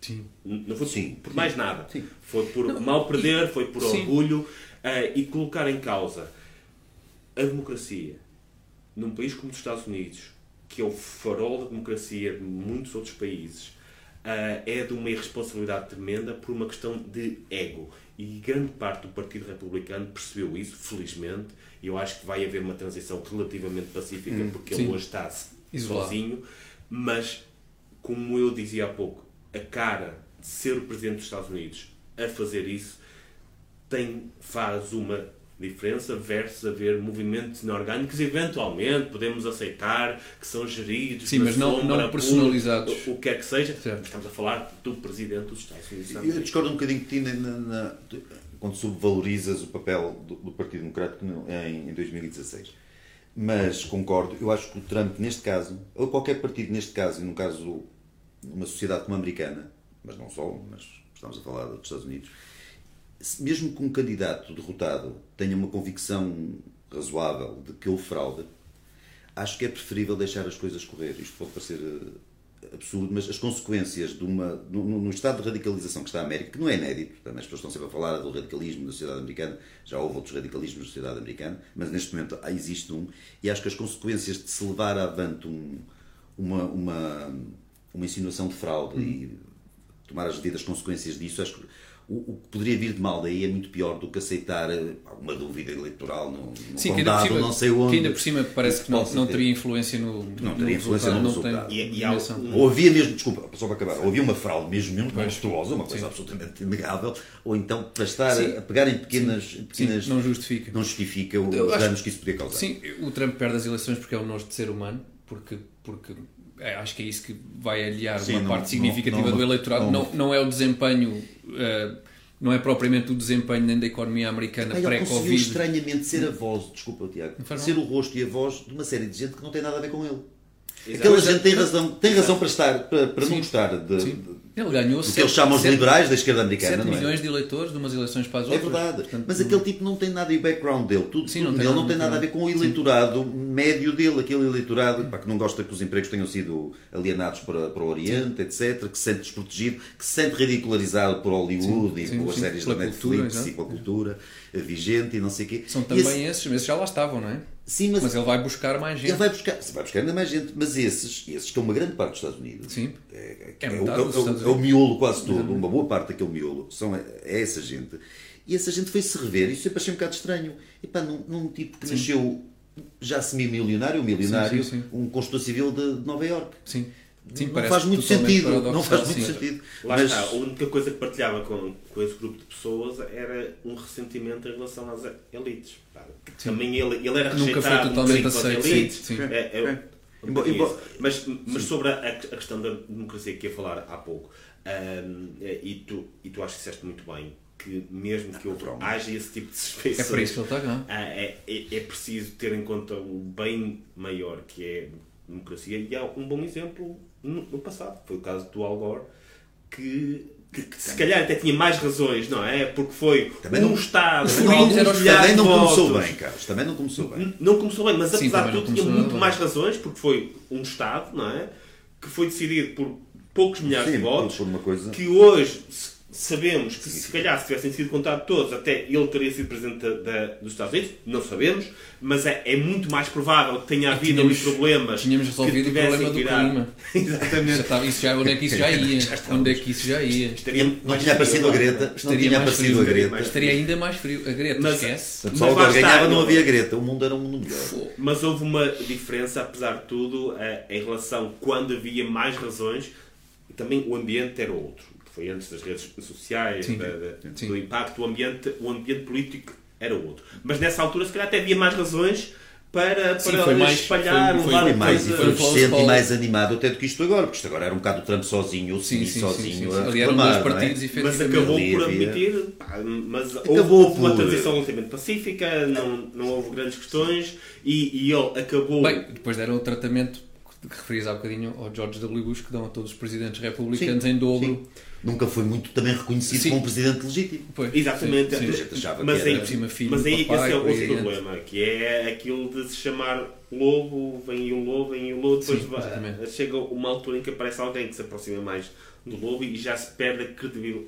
Sim. Não foi Sim, por sim. mais nada. Sim. Foi por Não, mal perder, e- foi por sim. orgulho ah, e colocar em causa a democracia num país como os Estados Unidos, que é o farol da democracia de muitos outros países, ah, é de uma irresponsabilidade tremenda por uma questão de ego. E grande parte do Partido Republicano percebeu isso, felizmente, e eu acho que vai haver uma transição relativamente pacífica, porque sim. ele hoje está Isolado. sozinho, mas, como eu dizia há pouco, a cara de ser o Presidente dos Estados Unidos a fazer isso tem, faz uma diferença versus haver movimentos inorgânicos eventualmente podemos aceitar que são geridos Sim, mas não- sombra não personalizados. o, o que é que seja Certo. estamos a falar do Presidente dos Estados Unidos Eu discordo um bocadinho de ti na, na- na- quando subvalorizas o papel do, do Partido Democrático no- em, em 2016. Mas concordo, eu acho que o Trump, neste caso, ou qualquer partido neste caso, e no caso numa sociedade como a americana, mas não só, mas estamos a falar dos Estados Unidos, mesmo que um candidato derrotado tenha uma convicção razoável de que houve fraude, acho que é preferível deixar as coisas correr. Isto pode parecer eh, absurdo, mas as consequências de uma, no, no- estado de radicalização que está a América, que não é inédito, também as pessoas estão sempre a falar do radicalismo da sociedade americana, já houve outros radicalismos na sociedade americana, mas neste momento existe um, e acho que as consequências de se levar avante um, uma, uma, uma insinuação de fraude e tomar as devidas consequências disso, acho que o, o que poderia vir de mal daí é muito pior do que aceitar eh, alguma dúvida eleitoral no, no Sim, que ainda, por condado, cima, não sei onde. que ainda por cima parece que não, Possa não ter. teria influência no, Não teria influência no não resultado. tem E- há Ou havia mesmo, desculpa, só para acabar, ou havia uma fraude mesmo, mesmo monstruosa, uma coisa Sim. absolutamente inegável, ou então para estar Sim. a pegar em pequenas. Sim, pequenas não justifica. não justifica os acho- danos que isso podia causar. Sim, o Trump perde as eleições porque é um nojo de ser humano, porque, porque é, acho que é isso que vai aliar Sim, uma não- parte significativa não- não- do eleitorado. não- Não, é o desempenho, eh, não é propriamente o desempenho nem da economia americana Pai, ele conseguiu pré-Covid. estranhamente ser a voz, desculpa Tiago, ser o rosto e a voz de uma série de gente que não tem nada a ver com ele. Exato. Aquela Pois é. gente tem razão, tem razão para estar, para, para não gostar de- Ele ganhou do que eles chamam os liberais da esquerda americana, 7 não é? milhões de eleitores de umas eleições para as É outras. verdade, Portanto, mas aquele tipo não tem nada e o background dele, tudo, Sim, tudo não nada, não tem nada a ver com o eleitorado médio dele, aquele eleitorado pá, que não gosta que os empregos tenham sido alienados para, para o Oriente, etc., que se sente desprotegido, que se sente ridicularizado por Hollywood Sim, e sim, por as sim, séries da cultura, Netflix exato. e com a cultura eh, vigente e não sei o quê. São também esse- esses, esses já lá estavam, não é? Sim, mas, Mas ele vai buscar mais gente. ele vai buscar, vai buscar ainda mais gente, mas esses, esses que é uma grande parte dos Estados Unidos, Sim. é, É é, o, metade é o- é o Unidos. miolo quase todo, uma boa parte daquele miolo são, é, é essa gente. E essa gente foi-se rever, isso sempre achei um bocado estranho. E pá, num, num tipo que nasceu já semi-milionário, um milionário, Sim, sim, sim. um construtor civil de, de Nova Iorque. Sim. Sim, não faz muito sentido, não faz muito sim. sentido. Lá Mas está, a única coisa que partilhava com, com esse grupo de pessoas era um ressentimento em relação às elites. pá. Também ele, ele era Nunca foi rejeitado um totalmente aceito, sim, elites. sim. É, é, É. um isso. Mas, mas sobre a, a questão da democracia que ia falar há pouco, hum, e, tu, e tu acho que disseste muito bem, que mesmo que Naturalmente. haja esse tipo de É suspeições, para isso que ele está cá. ah, é, é, é preciso ter em conta o bem maior que é a democracia e há um bom exemplo no, no passado. Foi o caso do Al Gore que, que, que se calhar até tinha mais razões, não é? Porque foi Também um não- Estado Também com não- alguns também milhares Também de não começou votos. bem, Carlos. Também não começou bem. N- Não começou bem, mas Sim, apesar de tudo tinha muito bem. mais razões, porque foi um Estado, não é? Que foi decidido por poucos milhares Sim, de votos, que hoje sabemos que se calhar se tivessem sido contados todos, até ele teria sido presidente da- da- dos Estados Unidos, não sabemos, mas é, é muito mais provável que tenha havido ali tínhamos- problemas Tínhamos que resolvido o problema do clima. Já Exatamente. estava, isso já, onde é que isso já ia? onde é que isso já ia? Estaria Não tinha aparecido a Greta. Não Estaria tinha mais aparecido a Greta. Estaria ainda mais frio. A Greta, Mas- esquece. Mas só lá agora ganhava, não não- havia Greta. O mundo era um mundo melhor. Mas houve uma diferença, apesar de tudo, eh, em relação quando havia mais razões, também o ambiente era outro. Foi antes das redes sociais, Sim. da- da- Sim. do impacto, o ambiente, o ambiente político era outro. Mas nessa altura, se calhar, até havia mais razões para, Sim, para foi mais- espalhar, foi- foi- levar Foi mais coisa- um efervescente e mais animado até do que isto agora, porque isto agora era um bocado o Trump sozinho, ou Sim, sim, sim, sim, sozinho sim, sim. Reclamar, é? partidos, Mas efetivamente. acabou por admitir, pá, mas Acabou houve, houve uma por- transição relativamente pacífica, não, não houve grandes questões e, e ele acabou. Bem, depois deram o tratamento que referias há bocadinho ao George W. Bush, que dão a todos os presidentes republicanos em dobro. Nunca foi muito também reconhecido Sim. como presidente legítimo. Pois, Exatamente. sim, sim. A gente achava Mas que aí, era- por cima filho mas aí papai, esse é por outro problema, que é aquilo de se chamar lobo, vem o lobo, vem o lobo, depois Sim, vai- chega uma altura em que aparece alguém que se aproxima mais do lobo e já se perde a credibilidade.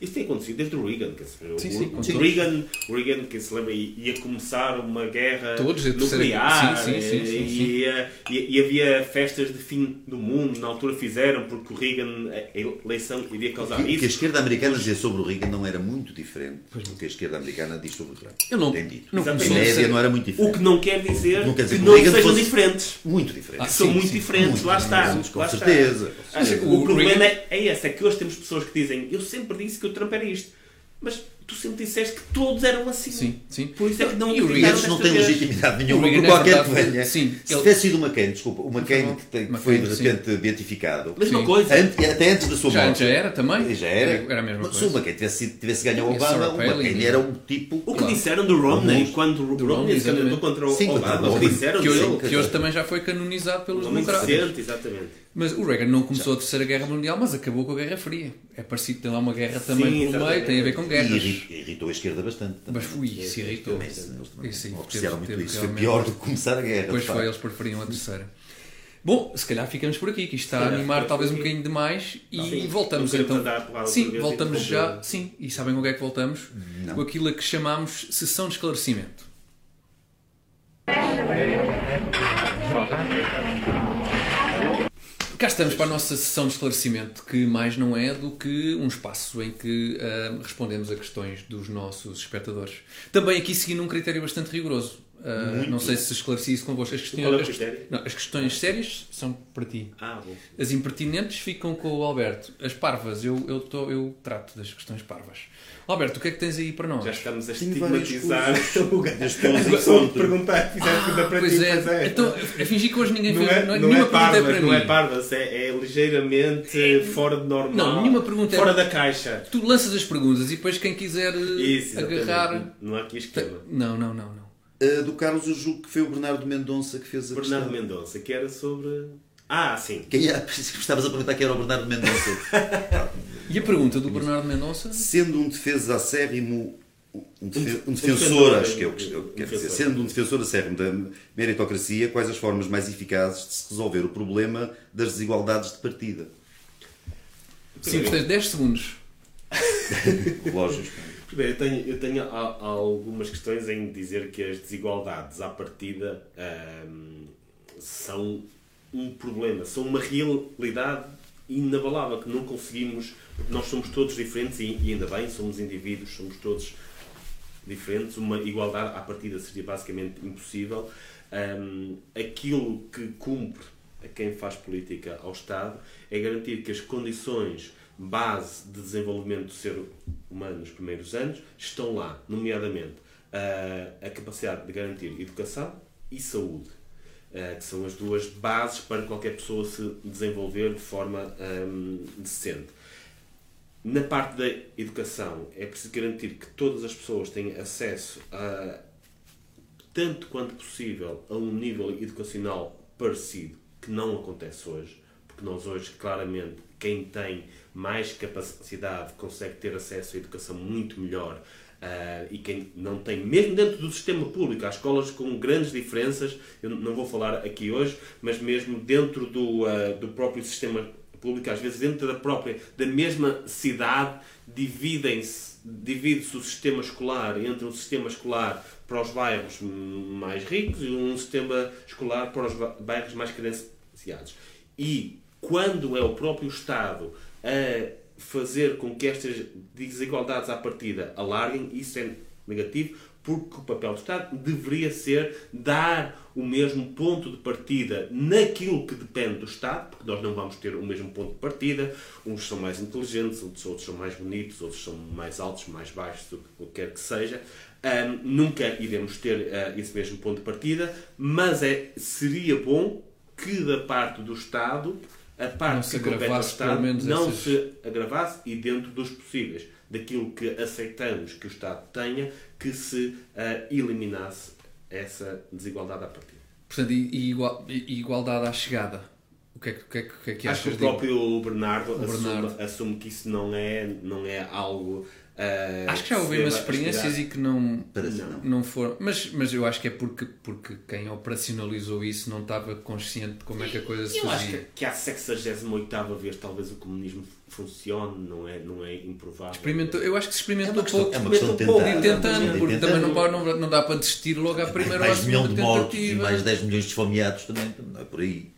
Isso tem acontecido desde o Reagan. quer dizer, Sim, o, sim, o. Reagan, o Reagan, quem se lembra, ia começar uma guerra Todos, nuclear sim, sim, sim, sim, e, e- e havia festas de fim do mundo, na altura fizeram, porque o Reagan, a eleição iria causar O que a isso. esquerda americana dizia sobre o Reagan não era muito diferente do que a esquerda americana diz sobre o Trump. Eu não- dito. não ser- não era muito O diferente. que não quer dizer, Não quer dizer que que o não sejam fosse- diferentes. Muito diferente. Ah, São muito sim, diferentes, muito lá está. diferentes, com lá está. certeza. Ah, certeza. O, O problema Reagan- é, é esse, é que hoje temos pessoas que dizem eu sempre disse que o Trump era isto, mas tu sempre disseste que todos eram assim. Sim, sim. Por isso é que não E o Eles não têm vez. legitimidade nenhuma por é qualquer que venha. sim, Se ele- tivesse sido uma McCain, desculpa, o McCain que, tem- que foi de repente beatificado, Mesma Sim. coisa. Ante- até antes da sua Já, morte. já era também? Já era. Era a mesma Mas Se coisa. o McCain tivesse, tivesse ganho o E a Obama, o McCain e- era um tipo. O que claro, disseram do Romney quando o Romney se candidatou contra o Sim, Obama? o que disseram Que hoje, dele? Sim, que hoje também já foi canonizado pelos democratas. exatamente. Mas o Reagan não começou a Terceira Guerra Mundial, mas acabou com a Guerra Fria. É parecido, tem lá uma guerra também pelo exatamente. meio, tem a ver com E guerras. irri- irritou a esquerda bastante. também. Mas fui, isso irritou. Eles também Isso não apreciaram muito teve isso. Foi pior do que começar a guerra. Depois de foi, eles preferiam a terceira. Bom, se calhar ficamos por aqui, que isto está a animar talvez um bocadinho demais e Sim, voltamos então. Sim, voltamos já. Sim, e sabem com o que é que voltamos? Não. Com aquilo a que chamamos sessão de esclarecimento. Cá estamos para a nossa sessão de esclarecimento, que mais não é do que um espaço em que ah, respondemos a questões dos nossos espectadores. Também aqui seguindo um critério bastante rigoroso. Ah, não sei se esclareci isso convosco. As questões, Qual é o as- não, as questões sérias são para ti. Ah, bom. As impertinentes ficam com o Alberto. As parvas, eu, eu, tô- eu trato das questões parvas. Alberto, o que é que tens aí para nós? Já estamos a estigmatizar o gajo. Só de perguntar, fizeram pergunta para Pois ti, é, pois é. então a fingir que hoje ninguém Não fez. é, não é- não nenhuma é pergunta é parvas, para não mim. é parvas, é, é ligeiramente fora de normal. Não, nenhuma pergunta é- Fora da caixa. Tu lanças as perguntas e depois quem quiser Isso, agarrar. Não há aqui esquema. Não, não, não, não. Uh, do Carlos, eu julgo que foi o Bernardo Mendonça que fez a Bernardo questão. Mendonça, que era sobre. Ah, sim. Quem era? Estavas a perguntar quem era o Bernardo Mendonça. E a pergunta do Bernardo Mendonça? Sendo um defesa acérrimo, um, defe- um um defensor, defensor, acho que é o que um eu quero dizer, sendo um defensor acérrimo da meritocracia, quais as formas mais eficazes de se resolver o problema das desigualdades de partida? Sim, tens 10 segundos. Lógico. Primeiro, eu tenho, eu tenho algumas questões em dizer que as desigualdades à partida ahm, são um problema, são uma realidade inabalável que não conseguimos, porque nós somos todos diferentes e, e ainda bem, somos indivíduos, somos todos diferentes, uma igualdade à partida seria basicamente impossível. Ahm, aquilo que cumpre a quem faz política ao Estado é garantir que as condições base de desenvolvimento do ser humano nos primeiros anos estão lá, nomeadamente ah, a capacidade de garantir educação e saúde, ah, que são as duas bases para qualquer pessoa se desenvolver de forma ahm, decente. Na parte da educação, é preciso garantir que todas as pessoas têm acesso a, tanto quanto possível, a um nível educacional parecido, que não acontece hoje. Porque nós hoje, claramente, quem tem mais capacidade consegue ter acesso à educação muito melhor Uh, e quem não tem, mesmo dentro do sistema público, há escolas com grandes diferenças, eu não vou falar aqui hoje, mas mesmo dentro do, uh, do próprio sistema público, às vezes dentro da própria, da mesma cidade, dividem-se, divide-se o sistema escolar entre um sistema escolar para os bairros mais ricos e um sistema escolar para os bairros mais carenciados. E quando é o próprio Estado a fazer com que estas desigualdades à partida alarguem, isso é negativo, porque o papel do Estado deveria ser dar o mesmo ponto de partida naquilo que depende do Estado, porque nós não vamos ter o mesmo ponto de partida. Uns são mais inteligentes, outros, são mais bonitos, outros são mais altos, mais baixos, o que quer que seja. Um, nunca iremos ter uh, esse mesmo ponto de partida, mas é, seria bom que da parte do Estado a parte que compete ao Estado não essas... se agravasse e dentro dos possíveis, daquilo que aceitamos que o Estado tenha, que se uh, eliminasse essa desigualdade à partida. Portanto, e, igual, e igualdade à chegada? O que é, que, é, que, é que Acho que o próprio Bernardo, o Bernardo. Assume, assume, que isso não é, não é algo Uh, acho que já houve umas experiências e que não, não, não foram. Mas, mas eu acho que é porque, porque quem operacionalizou isso não estava consciente de como é que a coisa se fazia. Eu acho que, que à 68 vez talvez o comunismo funcione, não é, não é improvável. Experimentou, eu acho que se experimentou é pouco. É uma questão de tentar. Ir tentando, porque também não, pode, não, não dá para desistir logo à primeira ou à segunda de mortos e mais 10 milhões de esfomeados também, não é por aí.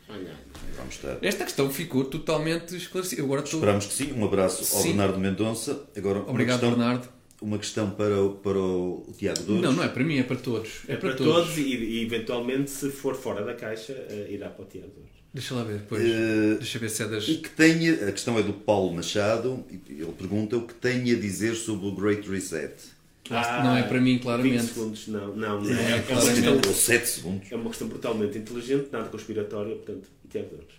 Vamos estar. Esta questão ficou totalmente esclarecida. Agora estou... Esperamos que sim. Um abraço ao sim. Bernardo Mendonça. Agora, Obrigado, questão, Bernardo. Uma questão para o, para o Tiago Dores. Não, não é para mim, é para todos. É, é para, para, todos, todos e, e, eventualmente, se for fora da caixa, uh, irá para o Tiago Dores. Deixa lá ver, depois. Uh, Deixa ver se é das. E que tenha, a questão é do Paulo Machado, ele pergunta o que tem a dizer sobre o Great Reset. Ah, não é para mim, claramente. 20 segundos, não. Não, não é, é, é, uma questão, 7 segundos. é uma questão brutalmente inteligente, nada conspiratória, portanto,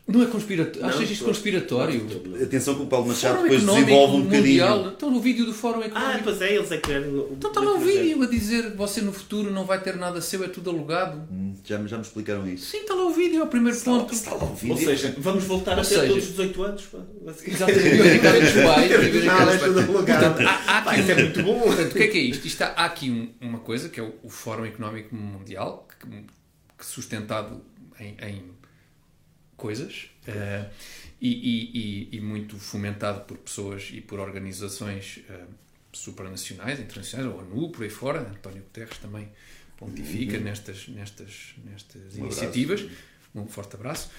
não é conspiratório. Achas isto conspiratório? Atenção que o Paulo Machado depois desenvolve um bocadinho. Então no vídeo do Fórum Económico. Ah, pois é, eles é que querem. Então está lá o vídeo a dizer que você no futuro não vai ter nada seu, é tudo alugado. Hum, já, já me explicaram isso. Sim, está lá o vídeo, é o primeiro está, ponto. Está lá o vídeo. Ou seja, vamos voltar Ou a ter seja, todos os 18 anos. Exatamente. E em Dubai. Não, é tudo alugado. Isso é muito bom. Portanto, o que é que é isto? isto há, há aqui uma coisa que é o, Fórum Económico Mundial, que, que sustentado em, em coisas uh, e, e, e, muito fomentado por pessoas e por organizações uh, supranacionais, internacionais, a ONU, por aí fora. António Guterres também pontifica uhum. nestas, nestas, nestas um iniciativas. Um forte abraço.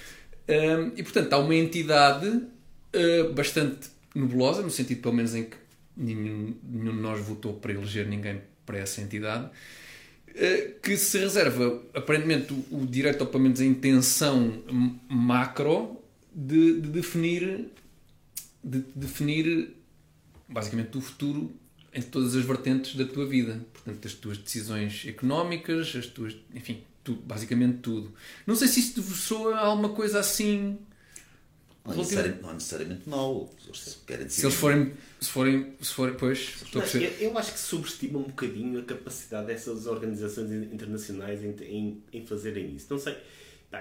Uh, e, portanto, há uma entidade bastante nebulosa, no sentido, pelo menos, em que nenhum, nenhum de nós votou para eleger ninguém para essa entidade que se reserva, aparentemente, o, o direito, ou pelo menos a intenção macro de, de definir de definir basicamente o futuro em todas as vertentes da tua vida. Portanto, as tuas decisões económicas, as tuas, enfim, tu, basicamente tudo. Não sei se isto soa a alguma coisa assim. Não, necessariamente, não necessariamente mau. Se, se eles forem, se forem, se forem pois, a eu, eu acho que subestima um bocadinho a capacidade dessas organizações internacionais em, em, em fazerem isso. Não sei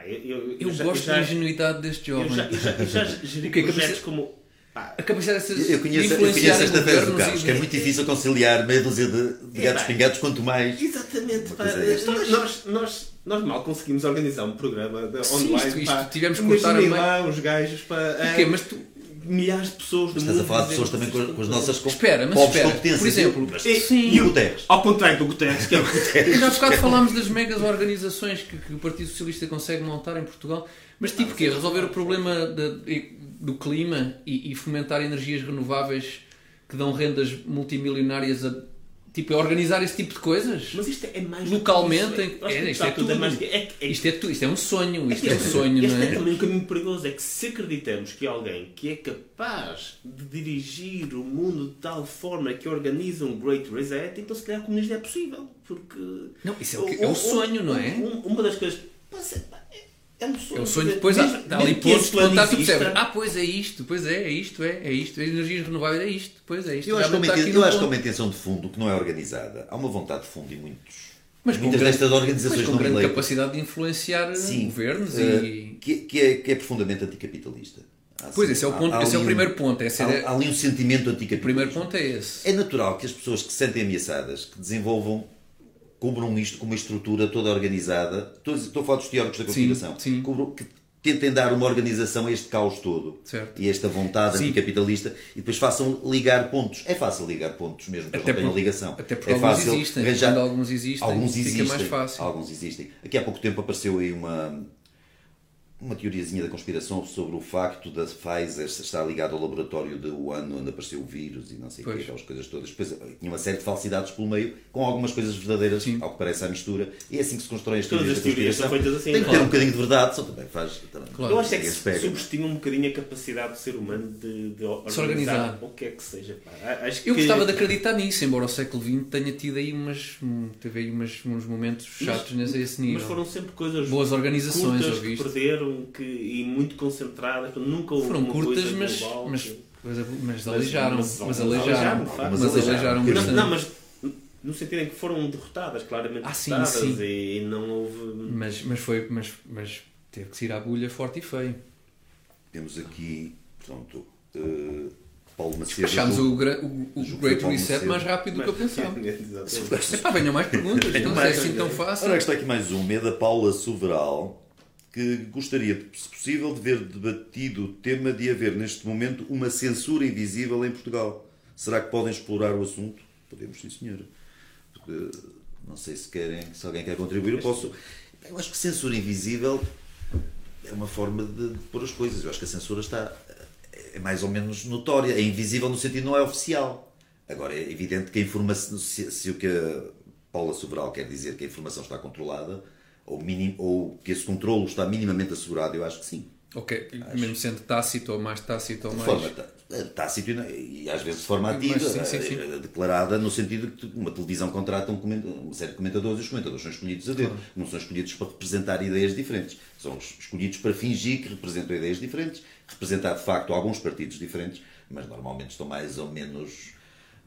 eu, eu, eu já, gosto já, da ingenuidade deste jovem. Eu já, já, já geri projetos como. a capacidade dessas eu conheço, eu conheço esta vez do Carlos, que é muito difícil conciliar meia dúzia de, de gatos é, pingados, quanto mais. Exatamente, pá, nós, nós, nós mal conseguimos organizar um programa de, online. Isto, isto, pá, tivemos que cortar lá os gajos para. Okay, mas tu, milhares de pessoas do Estás a falar de pessoas também com, com as nossas espera, mas espera, competências. Por exemplo, mas, e, sim. e o Guterres. Ao contrário do Guterres, que é o Guterres. Já há bocado falámos das megas organizações que, que, o Partido Socialista consegue montar em Portugal. Mas tipo que Resolver o problema de, do clima e, e fomentar energias renováveis que dão rendas multimilionárias a Tipo, é organizar esse tipo de coisas. Mas isto é mais. Localmente. É, é, isto, é tudo. É mais, é, é, isto, é tu, isto é um sonho. Isto é, um sonho, este não é? é também um caminho perigoso. É que se acreditamos que alguém que é capaz de dirigir o mundo de tal forma que organiza um Great Reset, então se calhar o comunismo é possível. Porque. Não, isso é, o, é um sonho, não é? uma das coisas. É um sonho. É um sonho depois mesmo, há, ali pontos de contato tu percebes. Ah, pois é isto, pois é, é isto, é, é isto. As energias renováveis é isto, pois é isto. Eu acho, que, eu acho que é uma intenção de fundo que não é organizada. Há uma vontade de fundo em muitos Mas com muitas grande- destas organizações Mas com grande capacidade de influenciar Sim, governos eh, e. que, que é, que é profundamente anticapitalista. Há, Pois, assim, esse é o, há- ponto, há esse é o ali um- primeiro ponto. Essa Há, é- há ali um sentimento O anticapitalista. primeiro ponto é esse. É natural que as pessoas que se sentem ameaçadas, que desenvolvam, cubram isto com uma estrutura toda organizada. Estou, estou a falar dos teóricos da Sim, conspiração. sim. Cubram- que tentem dar uma organização a este caos todo Certo. e esta vontade Sim. anticapitalista e depois façam ligar pontos. É fácil ligar pontos mesmo que Até não tenham ligação. até porque é alguns fácil existem. arranjar- alguns existem, alguns fica existem, mais fácil. Alguns existem. Aqui há pouco tempo apareceu aí uma uma teoriazinha da conspiração sobre o facto da Pfizer estar ligada ao laboratório de Wuhan onde apareceu o vírus e não sei o que, aquelas coisas todas. Depois tinha uma série de falsidades pelo meio, com algumas coisas verdadeiras, Sim. ao que parece à mistura. E é assim que se constroem as Todas teorias as da teorias são feitas assim, Tem que ter um bocadinho de verdade, só também faz. Também, Claro. Eu acho é que se se subestima um bocadinho a capacidade do ser humano de, de organizar, organizar. o que é que seja. Eu que... gostava de acreditar nisso, embora o século XX tenha tido aí umas, teve aí umas, uns momentos chatos nesse esse nível. Mas foram sempre coisas Boas organizações, curtas ouviste? que perderam que, e muito concentradas. Nunca houve Foram uma curtas, coisa mas, global mas, que- mas, mas aleijaram. mas- Mas mas aleijaram. Mas aleijaram. Não, mas no sentido em que foram derrotadas, claramente Ah, sim, derrotadas sim. e não houve. Mas, mas foi. Mas, mas teve que se ir à bulha forte e feio. Temos aqui, pronto, eh, Paulo Macedo. Despachámos o, gra- o, o Great Reset mais rápido do que eu pensava. Epá, venham mais perguntas, não é assim tão fácil. Ora, está aqui mais uma, é da Paula Soveral, que gostaria, se possível, de ver debatido o tema de haver neste momento uma censura invisível em Portugal. Será que podem explorar o assunto? Podemos, sim, senhora. Porque, não sei se querem, se alguém quer contribuir, eu posso. Eu acho que censura invisível é uma forma de, de pôr as coisas. Eu acho que a censura está é mais ou menos notória, é invisível no sentido não é oficial. Agora é evidente que a informação, se, se o que a Paula Sobral quer dizer que a informação está controlada ou, minim, ou que esse controlo está minimamente assegurado, eu acho que sim. Ok, mesmo sendo tácito ou mais tácito ou De mais. forma tá- tácita e não- e às vezes de forma ativa, sim, sim, sim. eh, declarada no sentido que uma televisão contrata um uma série de comentadores e os comentadores são escolhidos a dedo. Não são escolhidos para representar ideias diferentes. São es- escolhidos para fingir que representam ideias diferentes, representar de facto alguns partidos diferentes, mas normalmente estão mais ou menos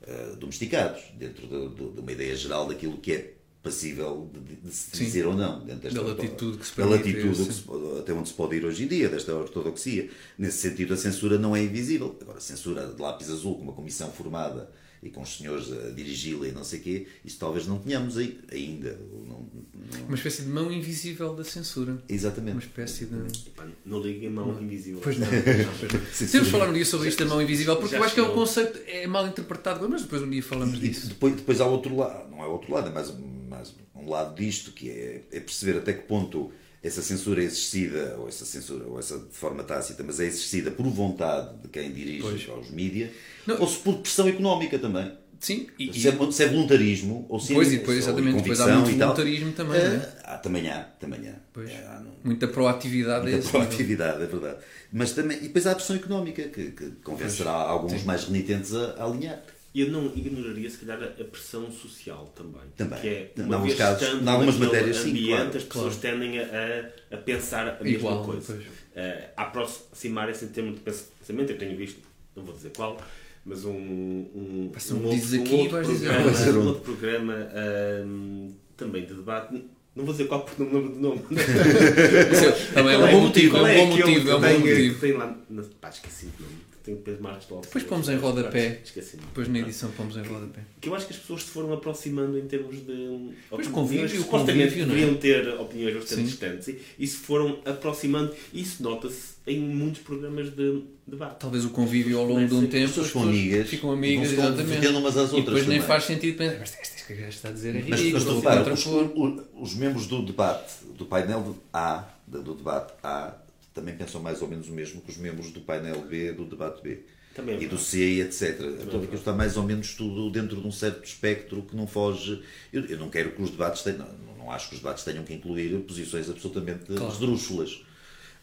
eh, domesticados dentro de, de- de uma ideia geral daquilo que é passível de, de se Sim. dizer ou não. Dentro desta Da latitude que se da permite, latitude sim. que se pode- até onde se pode ir hoje em dia, desta ortodoxia. Nesse sentido, a censura não é invisível. Agora, a censura de lápis azul, com uma comissão formada e com os senhores a dirigi-la e não sei o quê, isso talvez não tenhamos aí, ainda. Não- não- Uma espécie de mão invisível da censura. Uma exatamente. espécie de. Epá, Não liguem a mão invisível. Pois não. Temos de falar um dia sobre isto da mão invisível, porque eu acho que é um conceito é mal interpretado, mas depois um dia falamos E disso. depois, depois há outro lado, não é outro lado, é mais, mais um lado disto, que é, é perceber até que ponto essa censura é exercida, ou essa censura, ou essa de forma tácita, mas é exercida por vontade de quem dirige Pois. aos mídias, ou se por pressão económica também. Sim, e, Se é, se é voluntarismo ou se Pois, é, e depois, exatamente, depois há muito e tal. voluntarismo também, Eh, né? há, também há, também há. Pois. É, há, não- muita proatividade é Muita nível. proatividade, é verdade. Mas também, e depois há a pressão económica, que, que convencerá alguns mais renitentes a, a alinhar. E eu não ignoraria, se calhar, a pressão social também. Também. Que é, Em uma alguns vez casos, em algumas matérias, sim, ambiente, claro, as pessoas tendem a, a pensar a mesma Igual, coisa. pois. Eh, a aproximarem-se em termos de pensamento, eu tenho visto, não vou dizer qual, mas um, um, Mas um, dizes outro, aqui, um outro dizer programa, onde. um outro programa ahm, também de debate. Não vou dizer qual porque não me lembro do nome. Isso Também é um bom motivo, é um bom motivo, é um que bom tem- motivo. que Tem lá, pá, esqueci o nome. Tem Pedro Marcos Lopes. Depois pomos em rodapé. Depois na edição pomos em rodapé. que eu acho que as pessoas se foram aproximando em termos de Pois, opiniões, convívio, convívio, não é? deviam ter opiniões bastante Sim. distantes e, e se foram aproximando isso nota-se em muitos programas de debate Talvez o convívio ao longo de um tempo. As pessoas as ficam amigas, Ficam amigas, exatamente. umas às E outras depois nem também. faz sentido pensar, mas isto que está a dizer é ridículo. mas tu ou repara, outra os, membros do debate, do painel A, do debate A, também pensam mais ou menos o mesmo que os membros do painel B do debate B. Também é e do verdade. C etc. Então aquilo está mais ou menos tudo dentro de um certo espectro que não foge. Eu, eu não quero que os debates tenham, não, não acho que os debates tenham que incluir posições absolutamente esdrúxulas.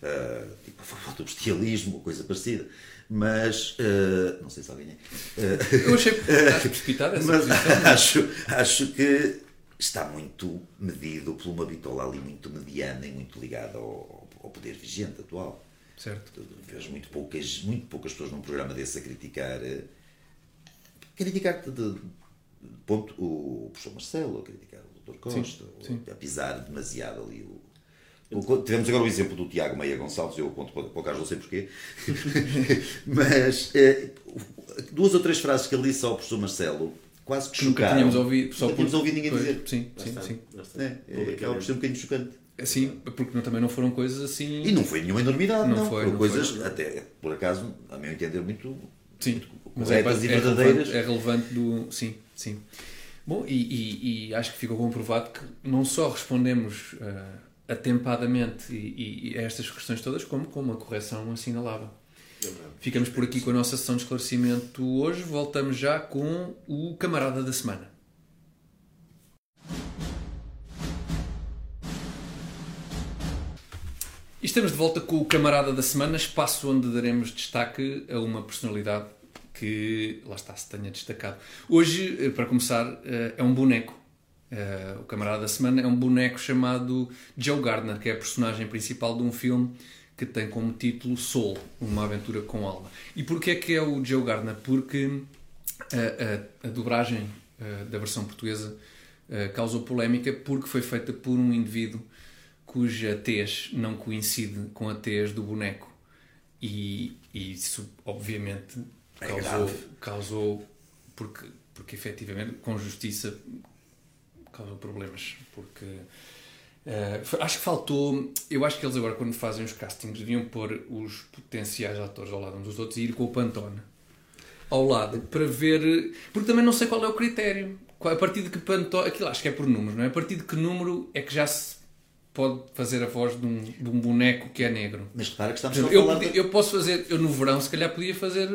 Ah, tipo a favor do bestialismo ou coisa parecida. Mas ah, não sei se alguém é. Eu achei acho precipitado essa Mas posição. acho, acho que está muito medido por uma bitola ali muito mediana e muito ligada ao, ao poder vigente atual. Certo. Vejo muito poucas, muito poucas pessoas num programa desse a criticar. eh, Criticar de, de- ponto, o professor Marcelo, a criticar o Dr. Costa, sim. a pisar demasiado ali o, Tivemos agora o exemplo do Tiago Meia Gonçalves, eu conto para o Carlos, não sei porquê, mas eh, duas ou três frases que ele disse ao professor Marcelo quase que Nunca chocaram. tínhamos ouvido, só Nunca tínhamos por- ouvido ninguém Pois, dizer. Sim, sim, sim. É, é, acaba por ser um bocadinho chocante. Sim, porque não- também não foram coisas assim. E não foi nenhuma enormidade, Não não. foi, Foram coisas, foi. até por acaso, a meu entender, muito Sim, mas é, corretas é, e verdadeiras. relevante, é relevante do. Sim, sim. Bom, e, e- e acho que ficou comprovado que não só respondemos ah, atempadamente e, e a estas questões todas, como com uma correção assinalava. É. Ficamos por aqui com a nossa sessão de esclarecimento hoje. Voltamos já com o camarada da semana. Estamos de volta com o camarada da semana, espaço onde daremos destaque a uma personalidade que, lá está, se tenha destacado. Hoje, eh, para começar, eh, é um boneco. Eh, O camarada da semana é um boneco chamado Joe Gardner, que é a personagem principal de um filme que tem como título Soul, uma aventura com alma. E porquê é que é o Joe Gardner? Porque a, a, a dobragem da versão portuguesa causou polémica porque foi feita por um indivíduo cuja tez não coincide com a tez do boneco. E, e isso, obviamente, É causou, causou porque, porque efetivamente, com justiça, causou problemas. Porque foi- acho que faltou. Eu acho que eles agora, quando fazem os castings, deviam pôr os potenciais atores ao lado uns dos outros e ir com o Pantone ao lado para ver. Porque também não sei qual é o critério. A partir de que Pantone. Aquilo acho que é por números, não é? A partir de que número é que já se pode fazer a voz de um, de um boneco que é negro? Mas repara que estamos exemplo, a eu, falar de... eu posso fazer. Eu no verão, se calhar, podia fazer.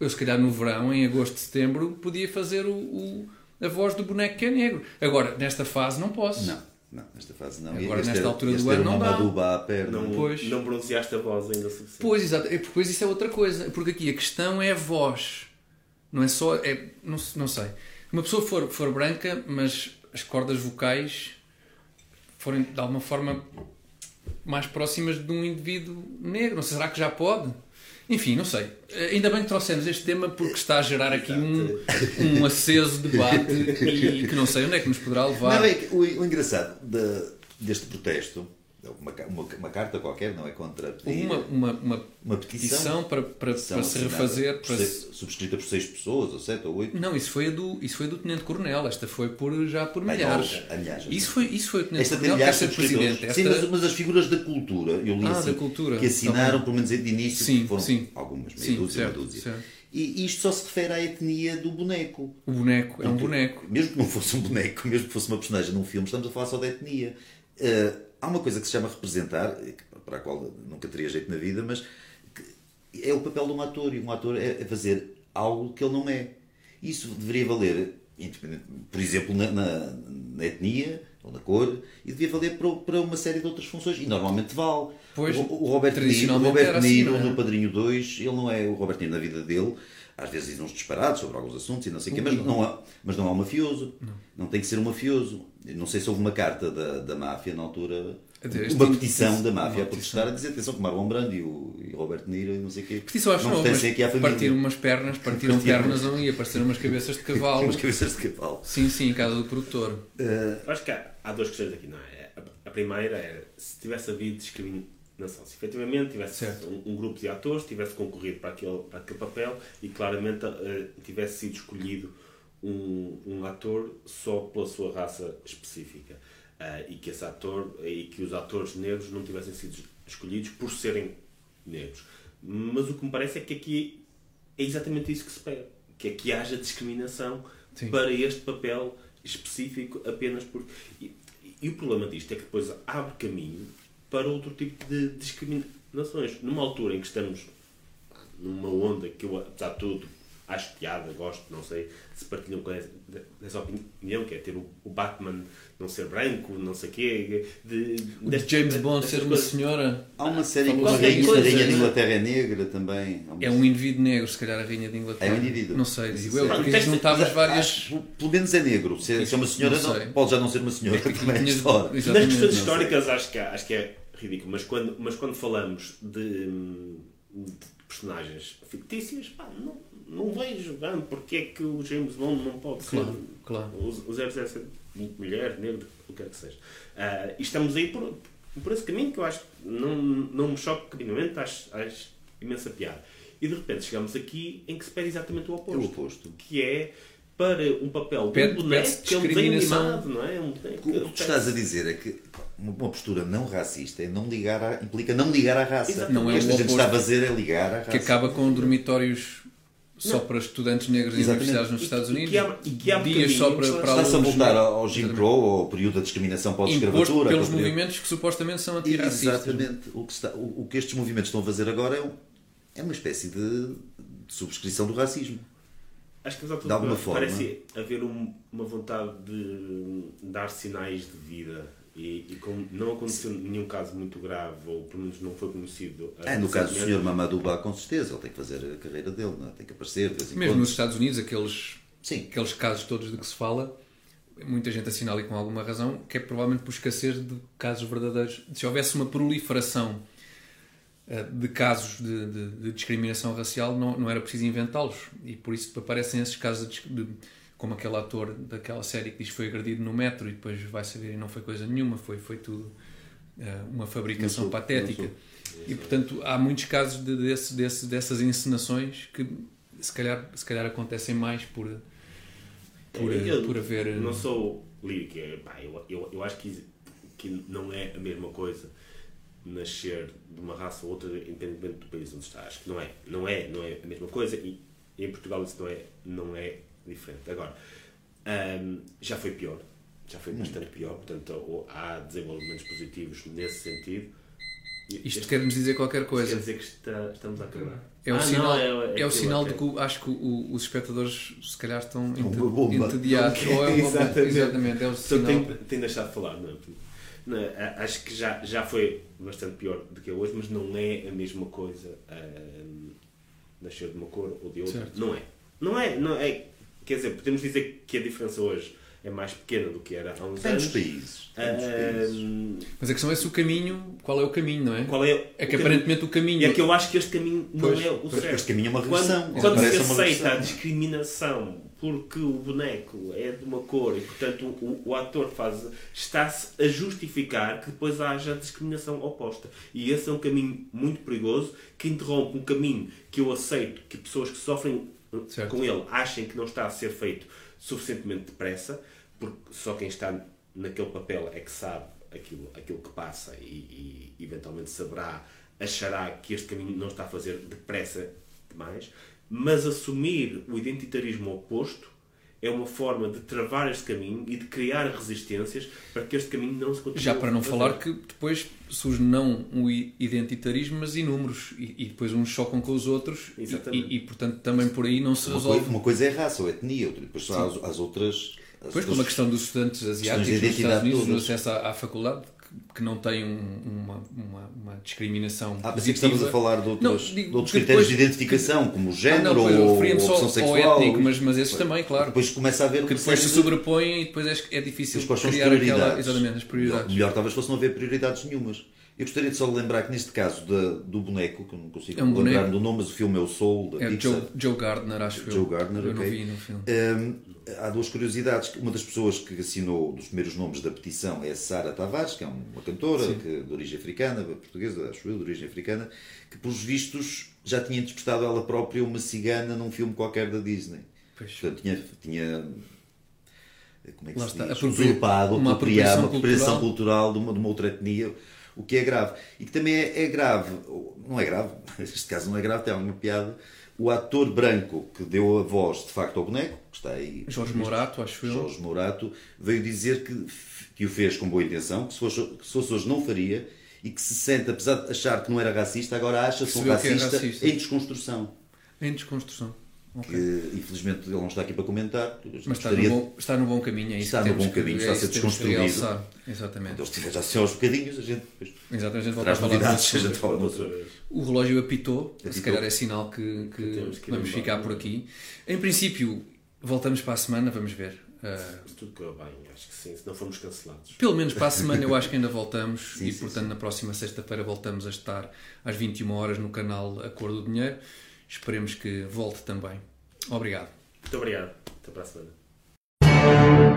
Eu, se calhar, no verão, em agosto, setembro, podia fazer o, o- a voz do boneco que é negro. Agora, nesta fase, não posso. Não, não, nesta fase não. Agora, nesta ter- altura ias do ter ano, não dá. maduba à perna. Não, Pois. não pronunciaste a voz ainda o suficiente. Pois, exato. É, porque Depois isso é outra coisa. Porque aqui a questão é a voz. Não é só. É, não, não sei. Uma pessoa for, for branca, mas as cordas vocais forem de alguma forma mais próximas de um indivíduo negro. Não sei, será que já pode? Enfim, não sei. Ainda bem que trouxemos este tema porque está a gerar aqui um, um aceso debate e que não sei onde é que nos poderá levar. Não, é o, o engraçado de- deste protesto, uma, uma, uma carta qualquer, não é? Contra pedir- Uma, uma, uma uma petição, petição para, para, petição para se refazer. Para se- subscrita por seis pessoas, ou sete ou oito. Não, isso foi a do, isso foi a do Tenente Coronel. Esta foi por, já por Bem, milhares. não, a milhares. Isso foi, isso foi o Tenente Esta tem Coronel, que é milhares de subscritores. presidente. Sim, Esta- mas, mas as figuras da cultura, eu li Ah, assim, da cultura, que assinaram, tá pelo menos de início, Sim, foram sim. algumas, meia Sim, dúzia, certo, uma dúzia. certo. E isto só se refere à etnia do boneco. O boneco é um boneco. Mesmo que não fosse um boneco, mesmo que fosse uma personagem num filme, estamos a falar só da etnia. Eh, há uma coisa que se chama representar, para a qual nunca teria jeito na vida, mas é o papel de um ator. E um ator é é fazer algo que ele não é. Isso deveria valer, por exemplo, na, na- na etnia ou na cor, e devia valer para, para uma série de outras funções. E normalmente vale. Pois, o, o Robert De Niro, o tradicionalmente Robert era De assim, Niro não é? no Padrinho 2, ele não é o Robert De Niro na vida dele. Às vezes diz uns disparados sobre alguns assuntos e não sei o quê, mas não, há, mas não há um mafioso. Não. tem que ser um mafioso. Não sei se houve uma carta da, da máfia na altura, Este uma tipo- petição da máfia a petição. protestar a dizer atenção que Marlon Brando e o, e o Robert De Niro e não sei o quê. Petição acho não não, mas aqui à família. partiram umas pernas, partiram Partiram. pernas não ia, apareceram umas cabeças de cavalo. Umas cabeças de cavalo. Sim, sim, em casa do produtor. Eu acho que há, há duas questões aqui, não é? A, a primeira era se tivesse havido discriminação, se efetivamente tivesse um, um grupo de atores tivesse concorrido para aquele, para aquele papel e claramente eh, tivesse sido escolhido um, um ator só pela sua raça específica Ah, e que esse ator e que os atores negros não tivessem sido escolhidos por serem negros. Mas o que me parece é que aqui é exatamente isso que se pede, que é que haja discriminação Sim. para este papel específico apenas por. E, e o problema disto é que depois abre caminho para outro tipo de discriminações. Numa altura em que estamos numa onda que eu, apesar de tudo, acho piada, gosto, não sei se partilham com essa, dessa opinião, que é ter o, o Batman não ser branco, não sei o quê. De, O James Bond ser uma coisas. senhora Há uma série com a rainha, coisa, rainha de? Inglaterra é negra também. É um indivíduo negro, se calhar a rainha de Inglaterra. É um indivíduo. Não sei, digo eu, é. porque juntavas várias. acho, pelo menos é negro. Se, se é uma senhora, Não não pode já não ser uma senhora. também é Tinhas- história. Nas questões históricas acho que, acho que é ridículo, mas quando, mas quando falamos de, hum, de personagens fictícias, pá, não, não vejo bem porque é que o James Bond não pode Claro, ser claro. o, o 007. mulher, negro, o que quer que seja. Uh, e estamos aí por, por esse caminho que eu acho que não, não me choca minimamente, acho, acho imensa piada. E de repente chegamos aqui em que se pede exatamente o oposto. É o oposto. Que é para um papel de um boneco que é um desenho animado, não é? Um boneco, O que tu estás a dizer é que uma postura não racista é não ligar à- implica não ligar à raça. Não o é que esta gente está a fazer é ligar à raça. Que acaba com dormitórios só para estudantes negros em universidades nos E- Estados e Unidos. que há- e que há dias só para, para Está-se a voltar não- ao Jim Crow, ao período da discriminação pós-escravatura. pelos período- movimentos que supostamente são antirracistas. Exatamente. O que, está- o- o que estes movimentos estão a fazer agora é, um- é uma espécie de, de subscrição do racismo. Acho que apesar de De alguma forma. parece haver um- uma vontade de dar sinais de vida. E, e como não aconteceu nenhum caso muito grave, ou pelo menos não foi conhecido. É, no caso do Sr. Mamadou Ba, com certeza, ele tem que fazer a carreira dele, não é? tem que aparecer Mesmo quando. nos Estados Unidos, aqueles, Sim. aqueles casos todos de que se fala, muita gente assinala e com alguma razão, que é provavelmente por escassez de casos verdadeiros. Se houvesse uma proliferação de casos de, de- de discriminação racial, não, não era preciso inventá-los. E por isso aparecem esses casos de, como aquele ator daquela série que diz que foi agredido no metro e depois vai saber e não foi coisa nenhuma, foi, foi tudo eh, uma fabricação patética. E portanto há muitos casos de, desse, desse, dessas encenações que se calhar, se calhar acontecem mais por, por, Eu por haver. Não sou lírico, é, eu, eu, eu acho que, que não é a mesma coisa nascer de uma raça ou outra, independentemente do país onde está. Acho que não é. Não é, não é a mesma coisa e em Portugal isso não é, não é diferente. Agora, hum, já foi pior. Já foi bastante pior. Portanto, há desenvolvimentos positivos nesse sentido. Isto este- quer-nos dizer qualquer quer coisa. dizer que está- estamos a acabar. É o Ah, sinal, não, é, o aquilo, sinal de que o- acho que o- os espectadores se calhar estão bomba. entediados. Ou é uma bomba. Exatamente. Exatamente, é o Só sinal. tenho, tenho deixado de falar, não é? Acho que já, já foi bastante pior do que é hoje, mas não é a mesma coisa nascer de uma cor ou de outra. Certo. Não é. Não é, não é. Quer dizer, podemos dizer que a diferença hoje é mais pequena do que era há uns Tem nos anos. países. Tem nos países. Mas a questão é se o caminho, qual é o caminho, não é? qual é, É que o caminho? aparentemente o caminho. É que eu acho que este caminho não Pois, é o certo. este caminho é uma Quando, regressão. quando se Parece uma aceita a discriminação porque o boneco é de uma cor e, portanto, o, o ator faz, está-se a justificar que depois haja discriminação oposta. E esse é um caminho muito perigoso que interrompe um caminho que eu aceito que pessoas que sofrem uh, Certo. com ele achem que não está a ser feito suficientemente depressa, porque só quem está naquele papel é que sabe aquilo, aquilo que passa e, e eventualmente saberá, achará que este caminho não está a fazer depressa demais, mas assumir o identitarismo oposto é uma forma de travar este caminho e de criar resistências para que este caminho não se continue Já para não falar que depois surge não um identitarismo, mas inúmeros. E, e depois uns chocam com os outros. E, Exatamente. e, e, portanto também por aí não se Uma resolve. coisa, uma coisa é raça ou etnia, outra, depois há as, as outras. as Depois, como a questão dos estudantes asiáticos nos Estados Unidos, no acesso à, à faculdade, que, que não têm um- uma, uma, uma discriminação. Ah, que estavas a falar de outros, Não, digo de outros que critérios depois- de identificação, como o Ah, género não, ou, só opção sexual. étnico, mas, mas esses também, claro. Depois começa a haver que depois se de- sobrepõem e depois é, é difícil Mas quais são as criar aquela. Exatamente, as prioridades. Melhor talvez fosse não haver prioridades nenhumas. Eu gostaria de só lembrar que neste caso da- do boneco, que eu não consigo É um lembrar boneco? do nome, mas o filme é o Soul, da É Pixar. Joe, Joe Gardner, acho eu. Joe Gardner, Eu não ok. vi no filme. Hum, há duas curiosidades. Uma das pessoas que assinou dos primeiros nomes da petição é a Sara Tavares, que é uma cantora que, de origem africana, portuguesa, acho eu, de origem africana, que, pelos vistos, já tinha interpretado ela própria uma cigana num filme qualquer da Disney. Pois. Portanto, tinha, tinha como é que Lá se diz? apropriado, uma apropriação apropriação cultural de uma, de uma outra etnia, o que é grave. E que também é, é grave, não é grave, neste caso não é grave, tem alguma piada, o ator branco que deu a voz de facto ao boneco, que está aí, Jorge Morato, acho eu. Jorge Morato, veio dizer que, que o fez com boa intenção, que se fosse, que se fosse hoje não faria, e que se sente, apesar de achar que não era racista, agora acha-se um é racista, racista. em desconstrução. Em desconstrução. Ok. Que, infelizmente ele não está aqui para comentar. Mas está gostaria no, bom, está no bom caminho, é isso Está que no bom caminho, que, está a é ser desconstruído. realçar. Exatamente. Então, se tiver já assim aos bocadinhos, a gente depois Exatamente, a gente volta a traz falar novidades, a gente fala noutra Outra. O relógio apitou, se Apitou. calhar é sinal que, que que vamos ficar por aqui. Em princípio, voltamos para a semana, vamos ver. Uh, Se tudo correu bem, acho que sim, se não formos cancelados. pelo menos para a semana eu acho que ainda voltamos Sim, e sim, portanto sim. na próxima sexta-feira voltamos a estar às 21 horas no canal A Cor do Dinheiro. Esperemos que volte também. Obrigado. Muito obrigado. Até para a semana.